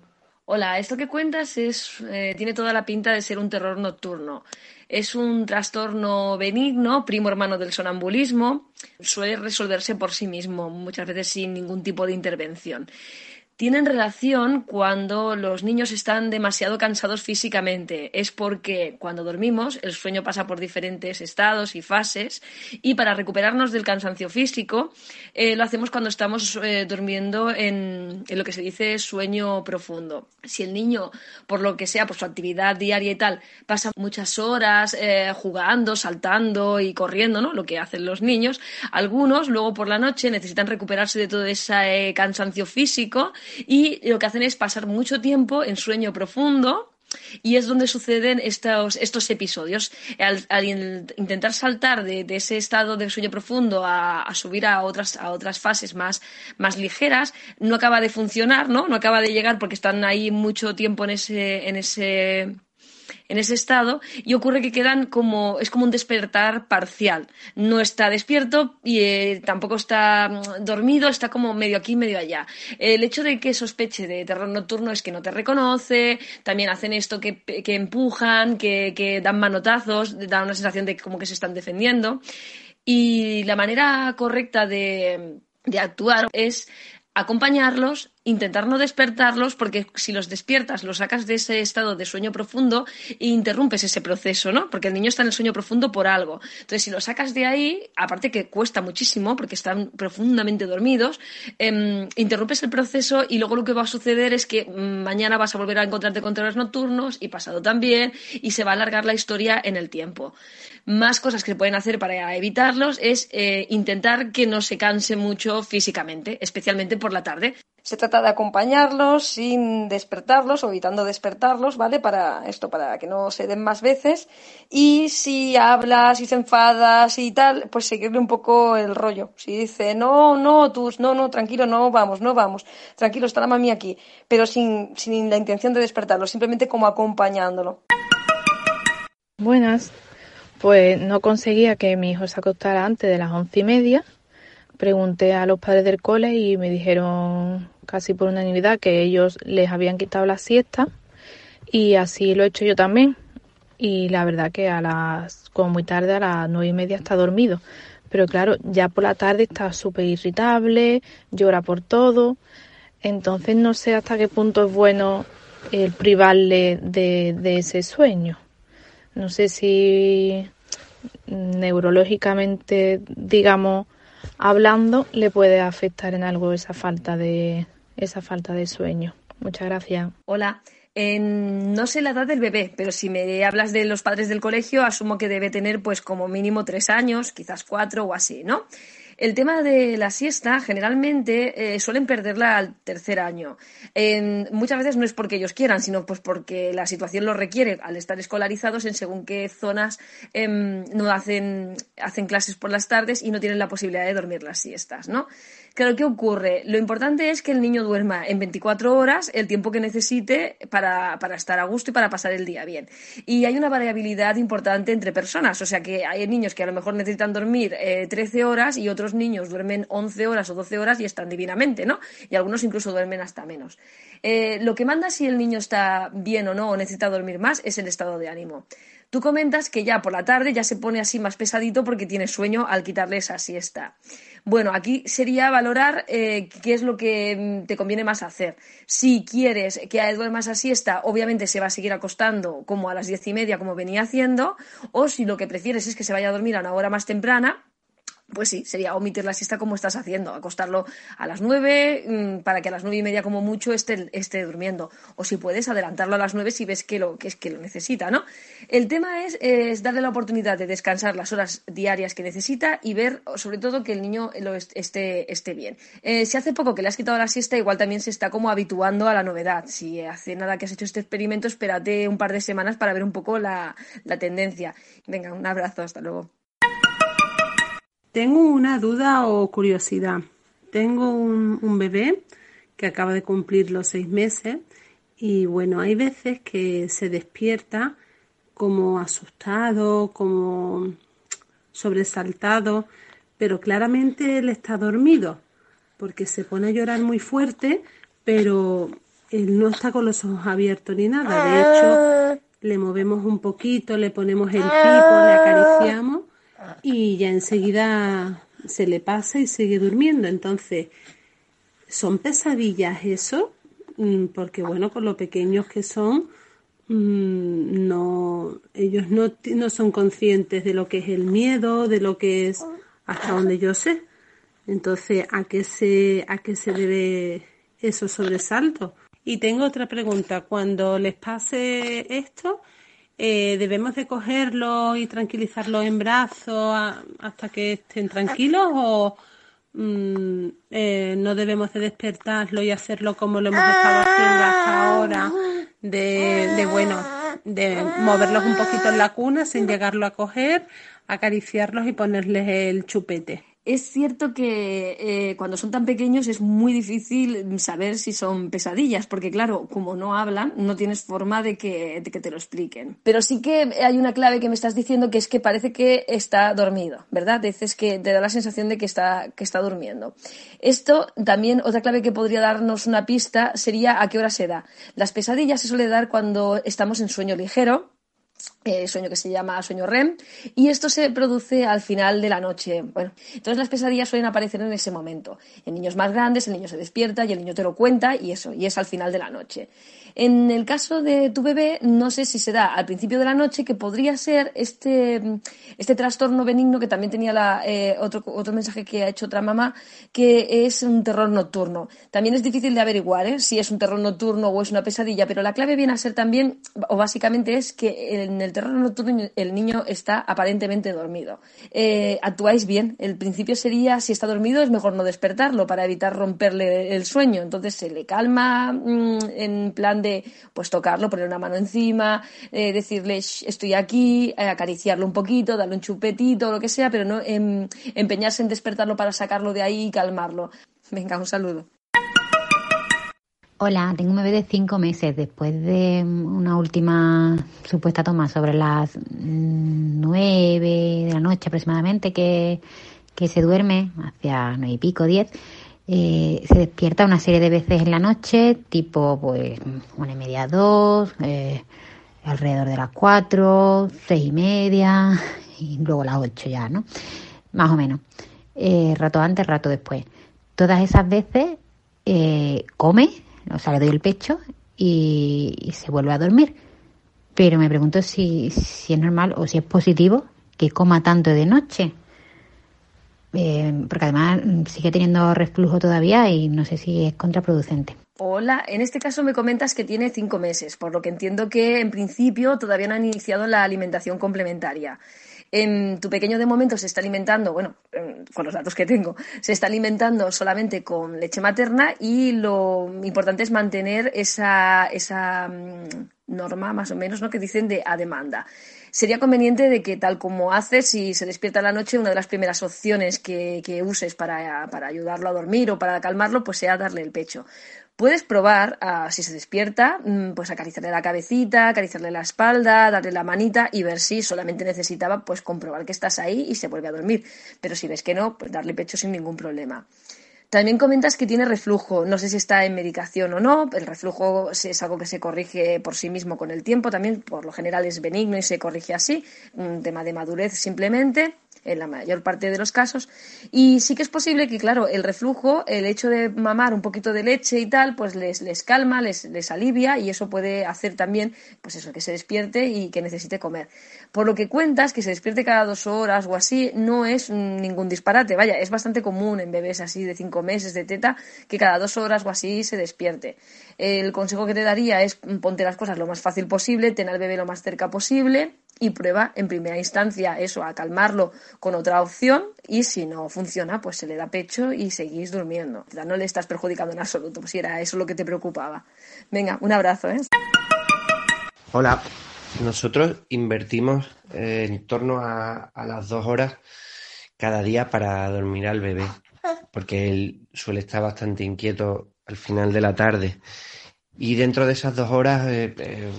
Hola, esto que cuentas es, eh, tiene toda la pinta de ser un terror nocturno. Es un trastorno benigno, primo hermano del sonambulismo. Suele resolverse por sí mismo, muchas veces sin ningún tipo de intervención. Tienen relación cuando los niños están demasiado cansados físicamente. Es porque cuando dormimos el sueño pasa por diferentes estados y fases y para recuperarnos del cansancio físico eh, lo hacemos cuando estamos eh, durmiendo en, lo que se dice sueño profundo. Si el niño, por lo que sea, por su actividad diaria y tal, pasa muchas horas eh, jugando, saltando y corriendo, ¿no? Lo que hacen los niños, algunos luego por la noche necesitan recuperarse de todo ese cansancio físico y lo que hacen es pasar mucho tiempo en sueño profundo y es donde suceden estos, estos episodios. Al, intentar saltar de, ese estado de sueño profundo a, subir a otras, a otras fases más, más, ligeras, no acaba de funcionar, ¿no? No acaba de llegar porque están ahí mucho tiempo en ese, en ese en ese estado y ocurre que quedan como es como un despertar parcial. No está despierto y eh, tampoco está mm, dormido, está como medio aquí, medio allá. El hecho de que sospeche de terror nocturno es que no te reconoce, también hacen esto que, empujan, que, dan manotazos, dan una sensación de como que se están defendiendo. Y la manera correcta de, de actuar es acompañarlos, intentar no despertarlos, porque si los despiertas, los sacas de ese estado de sueño profundo e interrumpes ese proceso, ¿no? Porque el niño está en el sueño profundo por algo. Entonces, si los sacas de ahí, aparte que cuesta muchísimo, porque están profundamente dormidos, em, interrumpes el proceso y luego lo que va a suceder es que mm, mañana vas a volver a encontrarte con terrores nocturnos y pasado también, y se va a alargar la historia en el tiempo. Más cosas que se pueden hacer para evitarlos es eh, intentar que no se canse mucho físicamente, especialmente por la tarde. Se trata de acompañarlos sin despertarlos o evitando despertarlos, ¿vale? Para esto, para que no se den más veces. Y si hablas, y se enfadas y tal, pues seguirle un poco el rollo. Si dice, no, no, tú, no, no, tranquilo, no vamos, no vamos. Tranquilo, está la mami aquí. Pero sin, sin la intención de despertarlo, simplemente como acompañándolo. Buenas. Pues no conseguía que mi hijo se acostara antes de las once y media. Pregunté a los padres del cole y me dijeron casi por unanimidad que ellos les habían quitado la siesta y así lo he hecho yo también. Y la verdad que a las, como muy tarde, a las nueve y media está dormido. Pero claro, ya por la tarde está súper irritable, llora por todo. Entonces no sé hasta qué punto es bueno el privarle de, de ese sueño. No sé si neurológicamente, digamos, hablando, le puede afectar en algo esa falta de esa falta de sueño. Muchas gracias. Hola. no sé la edad del bebé, pero si me hablas de los padres del colegio, asumo que debe tener pues como mínimo tres años, quizás cuatro o así, ¿no? El tema de la siesta, generalmente eh, suelen perderla al tercer año. muchas veces no es porque ellos quieran, sino pues porque la situación lo requiere al estar escolarizados en según qué zonas em, no hacen, hacen clases por las tardes y no tienen la posibilidad de dormir las siestas, ¿no? Claro, ¿qué ocurre? Lo importante es que el niño duerma en 24 horas el tiempo que necesite para, estar a gusto y para pasar el día bien. Y hay una variabilidad importante entre personas, o sea que hay niños que a lo mejor necesitan dormir 13 eh, horas y otros niños duermen 11 horas o 12 horas y están divinamente, ¿no? Y algunos incluso duermen hasta menos. Eh, lo que manda si el niño está bien o no o necesita dormir más es el estado de ánimo. Tú comentas que ya por la tarde ya se pone así más pesadito porque tiene sueño al quitarle esa siesta. Bueno, aquí sería valorar eh, qué es lo que mm, te conviene más hacer. Si quieres que duermas a siesta, obviamente se va a seguir acostando como a las diez y media, como venía haciendo, o si lo que prefieres es que se vaya a dormir a una hora más temprana, pues sí, sería omitir la siesta como estás haciendo, acostarlo a las nueve mm, para que a las nueve y media como mucho esté, esté durmiendo. O si puedes, adelantarlo a las nueve si ves que lo, que es, que lo necesita, ¿no? El tema es, darle la oportunidad de descansar las horas diarias que necesita y ver, sobre todo, que el niño lo esté, esté bien. Eh, si hace poco que le has quitado la siesta, igual también se está como habituando a la novedad. Si hace nada que has hecho este experimento, espérate un par de semanas para ver un poco la, la tendencia. Venga, un abrazo, hasta luego. Tengo una duda o curiosidad. Tengo un, bebé que acaba de cumplir los seis meses y bueno, hay veces que se despierta como asustado, como sobresaltado, pero claramente él está dormido porque se pone a llorar muy fuerte, pero él no está con los ojos abiertos ni nada. De hecho, le movemos un poquito, le ponemos el pipo, le acariciamos y ya enseguida se le pasa y sigue durmiendo. Entonces, ¿Son pesadillas eso? Mm, porque bueno, con lo pequeños que son, mm, no, ellos no, no son conscientes de lo que es el miedo, de lo que es hasta donde yo sé. Entonces, ¿a qué se, a qué se debe esos sobresaltos? Y tengo otra pregunta. Cuando les pase esto, eh, ¿debemos de cogerlo y tranquilizarlos en brazos hasta que estén tranquilos o mm, eh, no debemos de despertarlo y hacerlo como lo hemos estado haciendo hasta ahora? De, de, bueno, de moverlos un poquito en la cuna sin llegarlo a coger, acariciarlos y ponerles el chupete. Es cierto que eh, cuando son tan pequeños es muy difícil saber si son pesadillas, porque claro, como no hablan, no tienes forma de que, de que, te lo expliquen. Pero sí que hay una clave que me estás diciendo que es que parece que está dormido, ¿verdad? Dices que te da la sensación de que está, que está durmiendo. Esto también, otra clave que podría darnos una pista sería a qué hora se da. Las pesadillas se suele dar cuando estamos en sueño ligero, eh, sueño que se llama sueño REM, y esto se produce al final de la noche. Bueno, entonces las pesadillas suelen aparecer en ese momento. En niños más grandes, el niño se despierta y el niño te lo cuenta y eso, y es al final de la noche. En el caso de tu bebé, no sé si se da al principio de la noche, que podría ser este, este trastorno benigno que también tenía la, eh, otro, otro mensaje que ha hecho otra mamá, que es un terror nocturno. También es difícil de averiguar ¿eh? si es un terror nocturno o es una pesadilla, pero la clave viene a ser también, o básicamente es que en el terror nocturno el niño está aparentemente dormido. Eh, actuáis bien. El principio sería, si está dormido, es mejor no despertarlo para evitar romperle el sueño. Entonces se le calma mm, en plan de pues tocarlo, poner una mano encima, eh, decirle estoy aquí, eh, acariciarlo un poquito, darle un chupetito, lo que sea, pero no empeñarse en despertarlo para sacarlo de ahí y calmarlo. Venga, un saludo. Hola, tengo un bebé de cinco meses. Después de una última supuesta toma sobre las mm, nueve de la noche aproximadamente, que, se duerme hacia nueve y pico, diez, eh, se despierta una serie de veces en la noche, tipo pues una y media, dos, eh, alrededor de las cuatro, seis y media y luego las ocho ya, ¿no? Más o menos. Eh, rato antes, rato después. Todas esas veces come, o sea, le doy el pecho y, se vuelve a dormir. Pero me pregunto si, si es normal o si es positivo que coma tanto de noche. Eh, porque además sigue teniendo reflujo todavía y no sé si es contraproducente. Hola, en este caso me comentas que tiene cinco meses, por lo que entiendo que en principio todavía no han iniciado la alimentación complementaria. En tu pequeño de momento se está alimentando, bueno, con los datos que tengo, se está alimentando solamente con leche materna y lo importante es mantener esa, esa mm, norma más o menos ¿no? que dicen de a demanda. Sería conveniente de que tal como haces, si se despierta la noche, una de las primeras opciones que, que uses para, para ayudarlo a dormir o para calmarlo, pues sea darle el pecho. Puedes probar, ah, si se despierta, mm, pues acariciarle la cabecita, acariciarle la espalda, darle la manita y ver si solamente necesitaba pues comprobar que estás ahí y se vuelve a dormir. Pero si ves que no, pues darle pecho sin ningún problema. También comentas que tiene reflujo. No sé si está en medicación o no. El reflujo es algo que se corrige por sí mismo con el tiempo. También, por lo general, es benigno y se corrige así. Un tema de madurez simplemente en la mayor parte de los casos. Y sí que es posible que, claro, el reflujo, el hecho de mamar un poquito de leche y tal, pues les, les calma, les, les alivia y eso puede hacer también, pues eso, que se despierte y que necesite comer. Por lo que cuentas, que se despierte cada dos horas o así, no es ningún disparate. Vaya, es bastante común en bebés así de cinco meses de teta que cada dos horas o así se despierte. El consejo que te daría es ponte las cosas lo más fácil posible, ten al bebé lo más cerca posible y prueba en primera instancia eso, a calmarlo con otra opción y si no funciona, pues se le da pecho y seguís durmiendo. No le estás perjudicando en absoluto, pues si era eso lo que te preocupaba. Venga, un abrazo. ¿eh? Hola, nosotros invertimos eh, en torno a, a las dos horas cada día para dormir al bebé, porque él suele estar bastante inquieto al final de la tarde. Y dentro de esas dos horas eh,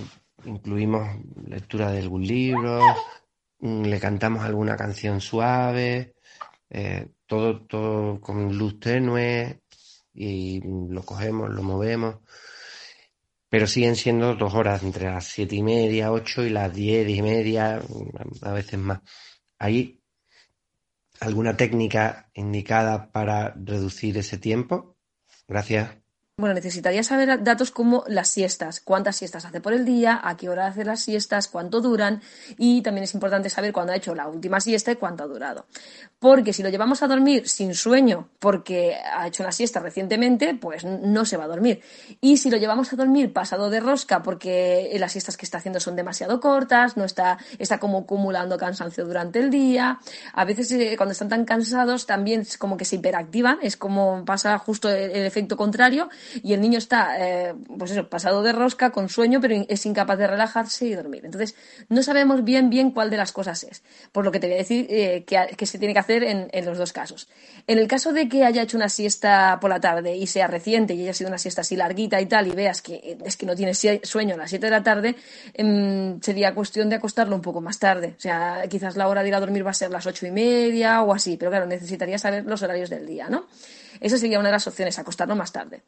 incluimos lectura de algún libro, mm, le cantamos alguna canción suave, eh, todo, todo con luz tenue y lo cogemos, lo movemos. Pero siguen siendo dos horas entre las siete y media, ocho y las diez y media, a veces más. ¿Hay alguna técnica indicada para reducir ese tiempo? Gracias. Bueno, necesitaría saber datos como las siestas, cuántas siestas hace por el día, a qué hora hace las siestas, cuánto duran y también es importante saber cuándo ha hecho la última siesta y cuánto ha durado. Porque si lo llevamos a dormir sin sueño porque ha hecho una siesta recientemente, pues no se va a dormir. Y si lo llevamos a dormir pasado de rosca porque las siestas que está haciendo son demasiado cortas, no está, está como acumulando cansancio durante el día, a veces eh, cuando están tan cansados también es como que se hiperactivan, es como pasa justo el efecto contrario y el niño está, eh, pues eso, pasado de rosca, con sueño, pero es incapaz de relajarse y dormir. Entonces, no sabemos bien, bien cuál de las cosas es. Por lo que te voy a decir eh, que, se tiene que hacer en, los dos casos. En el caso de que haya hecho una siesta por la tarde y sea reciente y haya sido una siesta así larguita y tal, y veas que eh, es que no tiene sueño a las 7 de la tarde, em, sería cuestión de acostarlo un poco más tarde. O sea, quizás la hora de ir a dormir va a ser las ocho y media o así, pero claro, necesitaría saber los horarios del día, ¿no? Esa sería una de las opciones, acostarlo más tarde.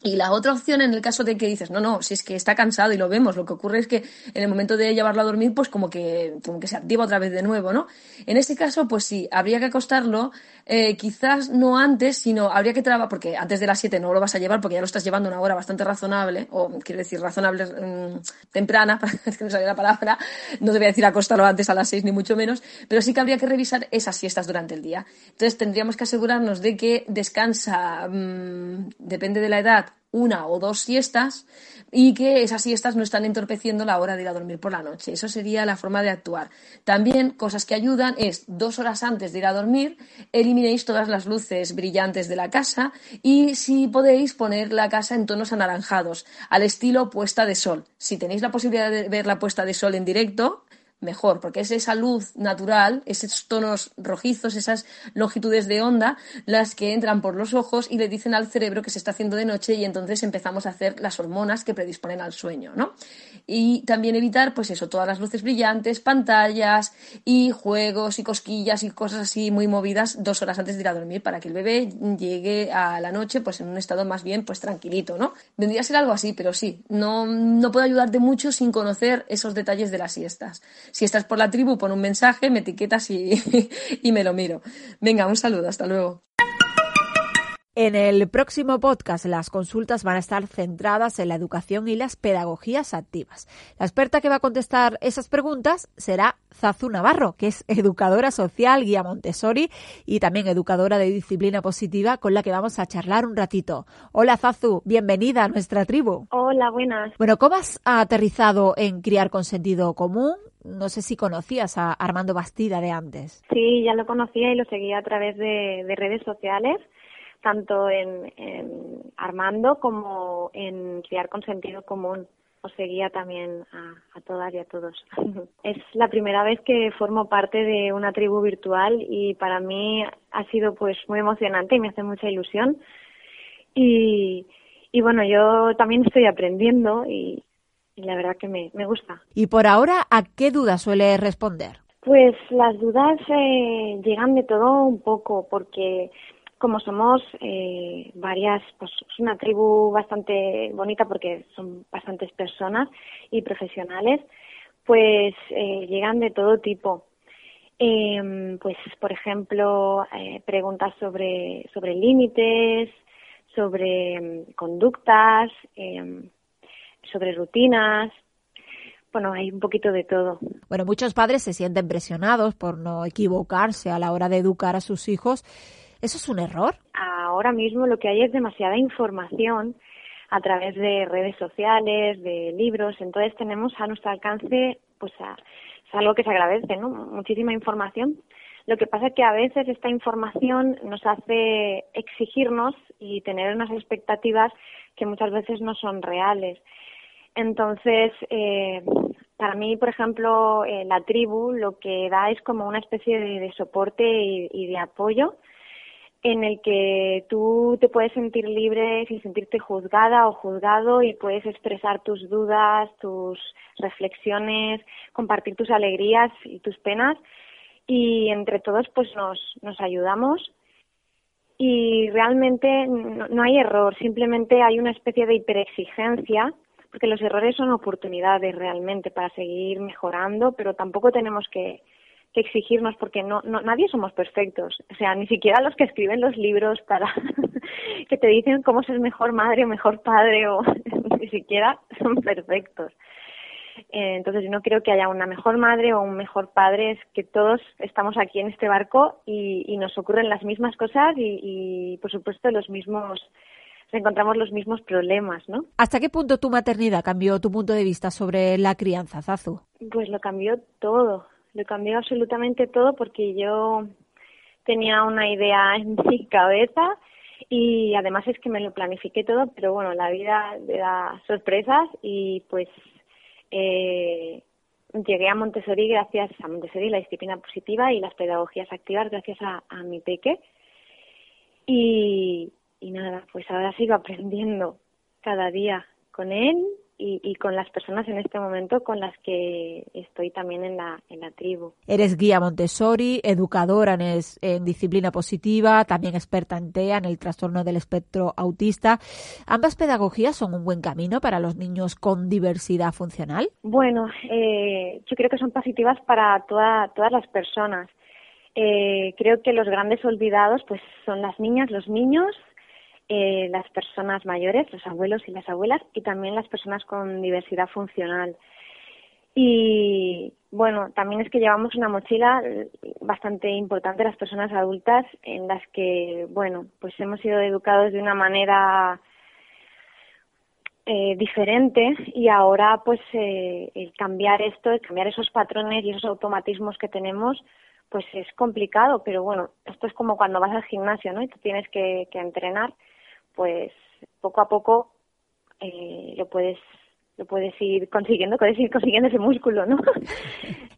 Y la otra opción, en el caso de que dices, no, no, si es que está cansado y lo vemos, lo que ocurre es que en el momento de llevarlo a dormir, pues como que, como que se activa otra vez de nuevo, ¿no? En este caso, pues sí, habría que acostarlo, eh, quizás no antes, sino habría que trabajar, porque antes de las 7 no lo vas a llevar porque ya lo estás llevando una hora bastante razonable, o quiero decir razonable mm, temprana, [LAUGHS] para que no salga la palabra, no te voy a decir acostarlo antes a las 6 ni mucho menos, pero sí que habría que revisar esas siestas durante el día. Entonces tendríamos que asegurarnos de que descansa, mm, depende de la edad, una o dos siestas y que esas siestas no están entorpeciendo la hora de ir a dormir por la noche. Eso sería la forma de actuar. También cosas que ayudan es dos horas antes de ir a dormir, eliminéis todas las luces brillantes de la casa y si podéis poner la casa en tonos anaranjados, al estilo puesta de sol. Si tenéis la posibilidad de ver la puesta de sol en directo, mejor, porque es esa luz natural, esos tonos rojizos, esas longitudes de onda, las que entran por los ojos y le dicen al cerebro que se está haciendo de noche y entonces empezamos a hacer las hormonas que predisponen al sueño, ¿no? Y también evitar, pues eso, todas las luces brillantes, pantallas y juegos y cosquillas y cosas así muy movidas dos horas antes de ir a dormir para que el bebé llegue a la noche pues en un estado más bien pues tranquilito, ¿no? Vendría a ser algo así, pero sí, no, no puedo ayudarte mucho sin conocer esos detalles de las siestas. Si estás por la tribu, pon un mensaje, me etiquetas y, [LAUGHS] y me lo miro. Venga, un saludo, hasta luego. En el próximo podcast las consultas van a estar centradas en la educación y las pedagogías activas. La experta que va a contestar esas preguntas será Zazu Navarro, que es educadora social, guía Montessori y también educadora de disciplina positiva con la que vamos a charlar un ratito. Hola Zazu, bienvenida a nuestra tribu. Hola, buenas. Bueno, ¿cómo has aterrizado en criar con sentido común? No sé si conocías a Armando Bastida de antes. Sí, ya lo conocía y lo seguía a través de, de redes sociales tanto en, Armando como en Criar con Sentido Común. Os seguía también a, todas y a todos. [LAUGHS] es la primera vez que formo parte de una tribu virtual y para mí ha sido pues muy emocionante y me hace mucha ilusión. Y, y bueno, yo también estoy aprendiendo y, la verdad que me, me gusta. ¿Y por ahora a qué dudas suele responder? Pues las dudas eh, llegan de todo un poco porque como somos eh, varias, pues es una tribu bastante bonita porque son bastantes personas y profesionales, pues eh, llegan de todo tipo. Eh, pues, por ejemplo, eh, preguntas sobre, sobre límites, sobre mm, conductas, em, sobre rutinas, bueno, hay un poquito de todo. Bueno, muchos padres se sienten presionados por no equivocarse a la hora de educar a sus hijos ¿Eso es un error? Ahora mismo lo que hay es demasiada información a través de redes sociales, de libros, entonces tenemos a nuestro alcance, pues es algo que se agradece, ¿no? Muchísima información. Lo que pasa es que a veces esta información nos hace exigirnos y tener unas expectativas que muchas veces no son reales. Entonces, eh, para mí, por ejemplo, eh, la tribu lo que da es como una especie de, soporte y, de apoyo en el que tú te puedes sentir libre sin sentirte juzgada o juzgado y puedes expresar tus dudas, tus reflexiones, compartir tus alegrías y tus penas. Y entre todos pues nos, nos ayudamos. Y realmente no, no hay error, simplemente hay una especie de hiperexigencia porque los errores son oportunidades realmente para seguir mejorando, pero tampoco tenemos que, que exigirnos porque no, no nadie somos perfectos o sea ni siquiera los que escriben los libros para [LAUGHS] que te dicen cómo ser mejor madre o mejor padre o [LAUGHS] ni siquiera son perfectos. Eh, entonces yo no creo que haya una mejor madre o un mejor padre, es que todos estamos aquí en este barco y, nos ocurren las mismas cosas y, y, por supuesto los mismos encontramos los mismos problemas, ¿no? ¿Hasta qué punto tu maternidad cambió tu punto de vista sobre la crianza, Zazu? Pues lo cambió todo, lo cambió absolutamente todo porque yo tenía una idea en mi cabeza y además es que me lo planifiqué todo, pero bueno, la vida le da sorpresas y pues eh, llegué a Montessori gracias a Montessori, la disciplina positiva y las pedagogías activas gracias a, mi peque. Y nada, pues ahora sigo aprendiendo cada día con él y, con las personas en este momento con las que estoy también en la, en la tribu. Eres guía Montessori, educadora en, en, disciplina positiva, también experta en TEA, en el trastorno del espectro autista. ¿Ambas pedagogías son un buen camino para los niños con diversidad funcional? Bueno, eh, yo creo que son positivas para toda, todas las personas. Eh, creo que los grandes olvidados pues son las niñas, los niños eh, las personas mayores, los abuelos y las abuelas, y también las personas con diversidad funcional. Y bueno, también es que llevamos una mochila bastante importante las personas adultas en las que, bueno, pues hemos sido educados de una manera eh, diferente y ahora pues eh, el cambiar esto, el cambiar esos patrones y esos automatismos que tenemos, pues es complicado, pero bueno, esto es como cuando vas al gimnasio, ¿no? Y tú tienes que entrenar pues poco a poco eh, lo puedes lo puedes ir consiguiendo, puedes ir consiguiendo ese músculo, ¿no? [LAUGHS]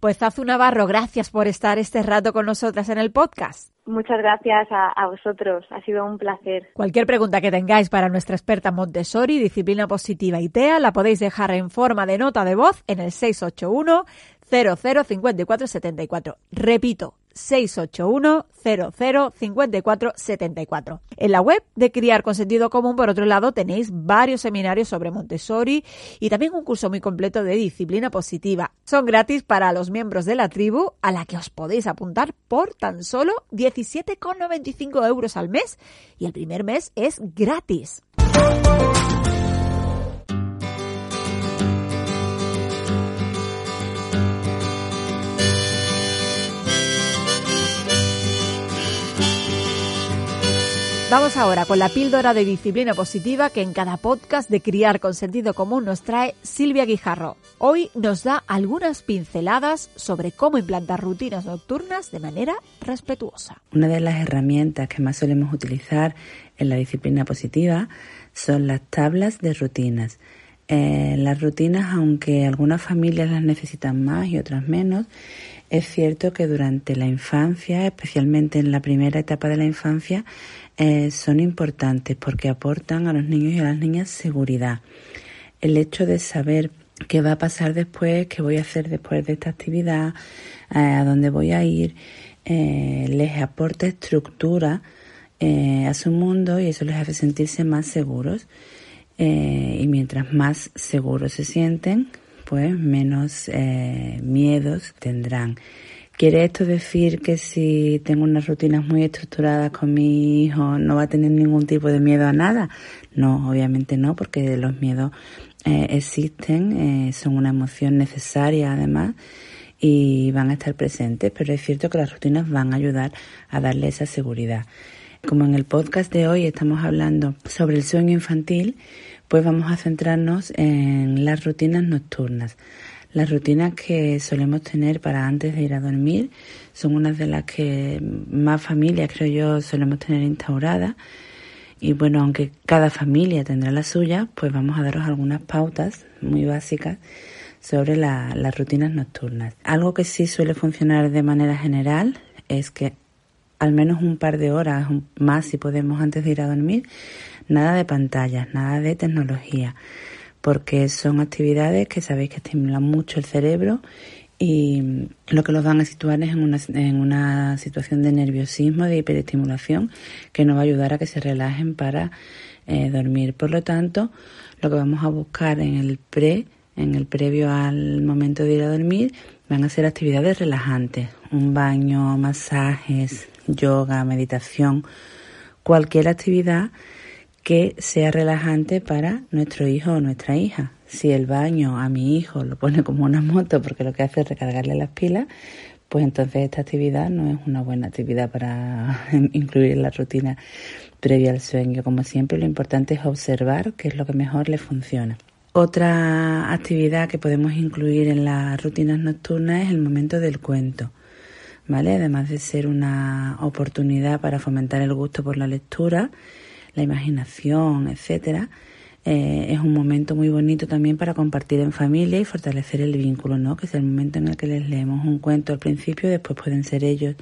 Pues Zazu Navarro, gracias por estar este rato con nosotras en el podcast. Muchas gracias a, a, vosotros, ha sido un placer. Cualquier pregunta que tengáis para nuestra experta Montessori, disciplina positiva y TEA, la podéis dejar en forma de nota de voz en el 681 005474. Repito, 681 005474. En la web de Criar con Sentido Común, por otro lado, tenéis varios seminarios sobre Montessori y también un curso muy completo de disciplina positiva. Son gratis para los miembros de la tribu, a la que os podéis apuntar por tan solo 17,95 euros al mes y el primer mes es gratis. Vamos ahora con la píldora de disciplina positiva que en cada podcast de Criar con Sentido Común nos trae Silvia Guijarro. Hoy nos da algunas pinceladas sobre cómo implantar rutinas nocturnas de manera respetuosa. Una de las herramientas que más solemos utilizar en la disciplina positiva son las tablas de rutinas. Eh, las rutinas, aunque algunas familias las necesitan más y otras menos, es cierto que durante la infancia, especialmente en la primera etapa de la infancia, eh, son importantes porque aportan a los niños y a las niñas seguridad. El hecho de saber qué va a pasar después, qué voy a hacer después de esta actividad, eh, a dónde voy a ir, eh, les aporta estructura a su mundo y eso les hace sentirse más seguros. Y mientras más seguros se sienten, pues menos eh, miedos tendrán. ¿Quiere esto decir que si tengo unas rutinas muy estructuradas con mi hijo no va a tener ningún tipo de miedo a nada? No, obviamente no, porque los miedos eh, existen, eh, son una emoción necesaria además y van a estar presentes, pero es cierto que las rutinas van a ayudar a darle esa seguridad. Como en el podcast de hoy estamos hablando sobre el sueño infantil, pues vamos a centrarnos en las rutinas nocturnas. Las rutinas que solemos tener para antes de ir a dormir son unas de las que más familias, creo yo, solemos tener instauradas. Y bueno, aunque cada familia tendrá la suya, pues vamos a daros algunas pautas muy básicas sobre las rutinas nocturnas. Algo que sí suele funcionar de manera general es que al menos un par de horas más, si podemos, antes de ir a dormir, Nada de pantallas, nada de tecnología, porque son actividades que sabéis que estimulan mucho el cerebro y lo que los van a situar es en una, en una situación de nerviosismo, de hiperestimulación, que no va a ayudar a que se relajen para eh, dormir. Por lo tanto, lo que vamos a buscar en el pre, en el previo al momento de ir a dormir, van a ser actividades relajantes, un baño, masajes, yoga, meditación, cualquier actividad que sea relajante para nuestro hijo o nuestra hija. Si el baño a mi hijo lo pone como una moto porque lo que hace es recargarle las pilas, pues entonces esta actividad no es una buena actividad para [LAUGHS] incluir en la rutina previa al sueño. Como siempre, lo importante es observar qué es lo que mejor le funciona. Otra actividad que podemos incluir en las rutinas nocturnas es el momento del cuento. ¿Vale? Además de ser una oportunidad para fomentar el gusto por la lectura, la imaginación, etcétera, eh, es un momento muy bonito también para compartir en familia y fortalecer el vínculo, ¿no? Que es el momento en el que les leemos un cuento al principio, después pueden ser ellos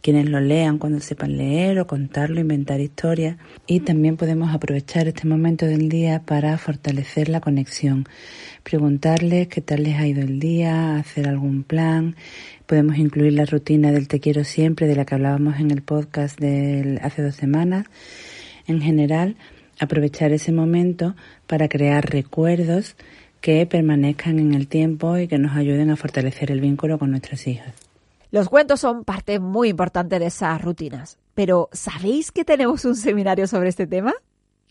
quienes lo lean cuando sepan leer o contarlo, inventar historias. Y también podemos aprovechar este momento del día para fortalecer la conexión, preguntarles qué tal les ha ido el día, hacer algún plan. Podemos incluir la rutina del te quiero siempre, de la que hablábamos en el podcast de hace dos semanas. En general, aprovechar ese momento para crear recuerdos que permanezcan en el tiempo y que nos ayuden a fortalecer el vínculo con nuestros hijos. Los cuentos son parte muy importante de esas rutinas. Pero ¿sabéis que tenemos un seminario sobre este tema?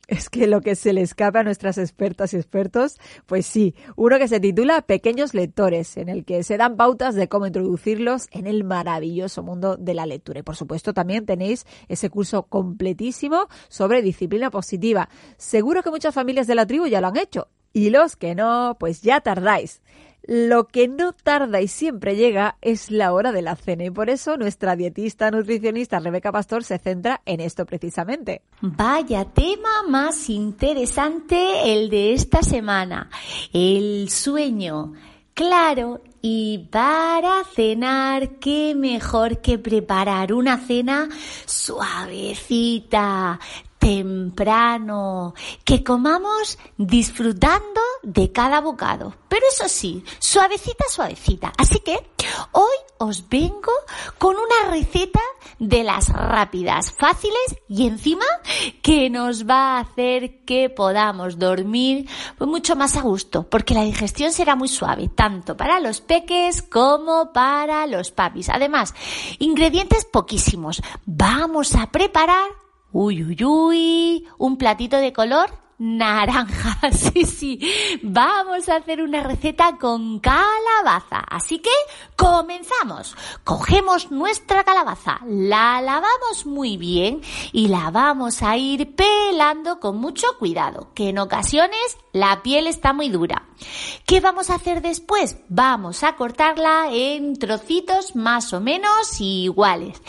Es que lo que se le escapa a nuestras expertas y expertos, pues sí, uno que se titula Pequeños Lectores, en el que se dan pautas de cómo introducirlos en el maravilloso mundo de la lectura. Y por supuesto también tenéis ese curso completísimo sobre disciplina positiva. Seguro que muchas familias de la tribu ya lo han hecho. Y los que no, pues ya tardáis. Lo que no tarda y siempre llega es la hora de la cena y por eso nuestra dietista nutricionista Rebeca Pastor se centra en esto precisamente. Vaya tema más interesante el de esta semana, el sueño. Claro, y para cenar, qué mejor que preparar una cena suavecita, temprano, que comamos disfrutando de cada bocado. Pero eso sí, suavecita, suavecita. Así que hoy os vengo con una receta de las rápidas, fáciles y encima que nos va a hacer que podamos dormir pues, mucho más a gusto, porque la digestión será muy suave, tanto para los peques como para los papis. Además, ingredientes poquísimos. Vamos a preparar Uy, uy, uy, un platito de color naranja. [LAUGHS] Sí, sí. Vamos a hacer una receta con calabaza. Así que comenzamos. Cogemos nuestra calabaza, la lavamos muy bien y la vamos a ir pelando con mucho cuidado, que en ocasiones la piel está muy dura. ¿Qué vamos a hacer después? Vamos a cortarla en trocitos más o menos iguales.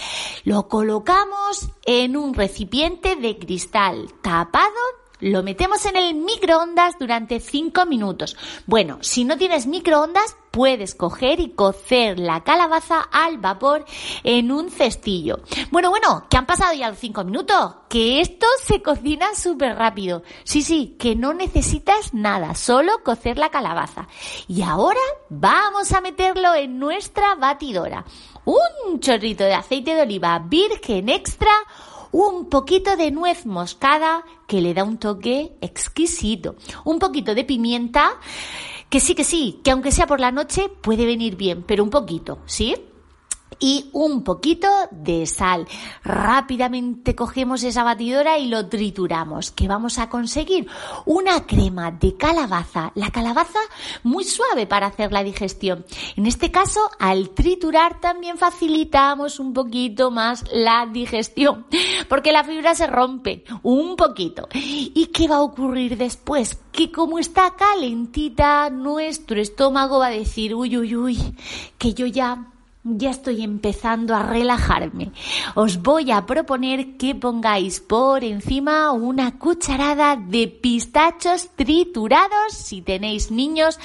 Lo colocamos en un recipiente de cristal tapado lo metemos en el microondas durante 5 minutos. Bueno, si no tienes microondas, puedes coger y cocer la calabaza al vapor en un cestillo. Bueno, bueno, que han pasado ya los 5 minutos, que esto se cocina súper rápido. Sí, sí, que no necesitas nada, solo cocer la calabaza. Y ahora vamos a meterlo en nuestra batidora. Un chorrito de aceite de oliva virgen extra un poquito de nuez moscada que le da un toque exquisito, un poquito de pimienta, que sí, que sí, que aunque sea por la noche puede venir bien, pero un poquito, ¿sí? Y un poquito de sal. Rápidamente cogemos esa batidora y lo trituramos. ¿Qué vamos a conseguir? Una crema de calabaza. La calabaza muy suave para hacer la digestión. En este caso, al triturar también facilitamos un poquito más la digestión, porque la fibra se rompe un poquito. ¿Y qué va a ocurrir después? Que como está calentita, nuestro estómago va a decir, uy, uy, uy, que yo ya ya estoy empezando a relajarme. Os voy a proponer que pongáis por encima una cucharada de pistachos triturados si tenéis niños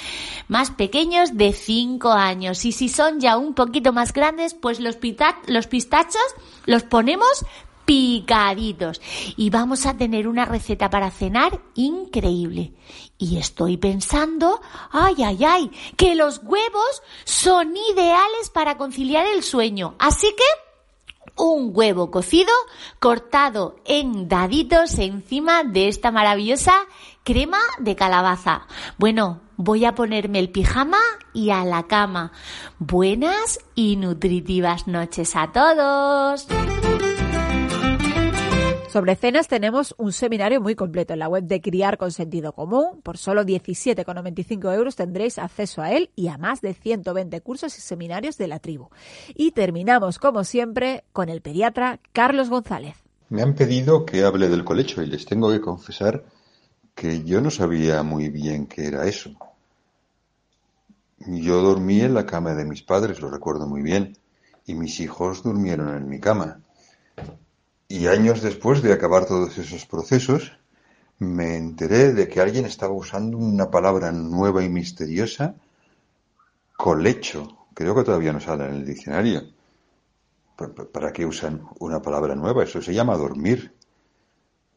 más pequeños de 5 años. Y si son ya un poquito más grandes, pues los, los pistachos los ponemos picaditos. Y vamos a tener una receta para cenar increíble. Y estoy pensando, ay, ay, ay, que los huevos son ideales para conciliar el sueño. Así que un huevo cocido cortado en daditos encima de esta maravillosa crema de calabaza. Bueno, voy a ponerme el pijama y a la cama. Buenas y nutritivas noches a todos. Sobre cenas tenemos un seminario muy completo en la web de Criar con Sentido Común. Por solo 17,95 euros tendréis acceso a él y a más de 120 cursos y seminarios de la tribu. Y terminamos, como siempre, con el pediatra Carlos González. Me han pedido que hable del colecho y les tengo que confesar que yo no sabía muy bien qué era eso. Yo dormí en la cama de mis padres, lo recuerdo muy bien, y mis hijos durmieron en mi cama. Y años después de acabar todos esos procesos, me enteré de que alguien estaba usando una palabra nueva y misteriosa, colecho. Creo que todavía no sale en el diccionario. ¿Para qué usan una palabra nueva? Eso se llama dormir.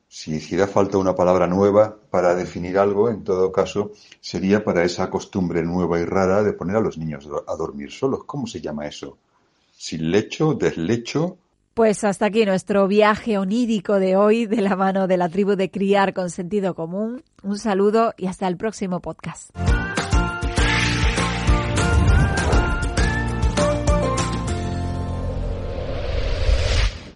Si hiciera falta una palabra nueva para definir algo, en todo caso, sería para esa costumbre nueva y rara de poner a los niños a dormir solos. ¿Cómo se llama eso? ¿Sin lecho? ¿Deslecho? Pues hasta aquí nuestro viaje onírico de hoy de la mano de la tribu de Criar con Sentido Común. Un saludo y hasta el próximo podcast.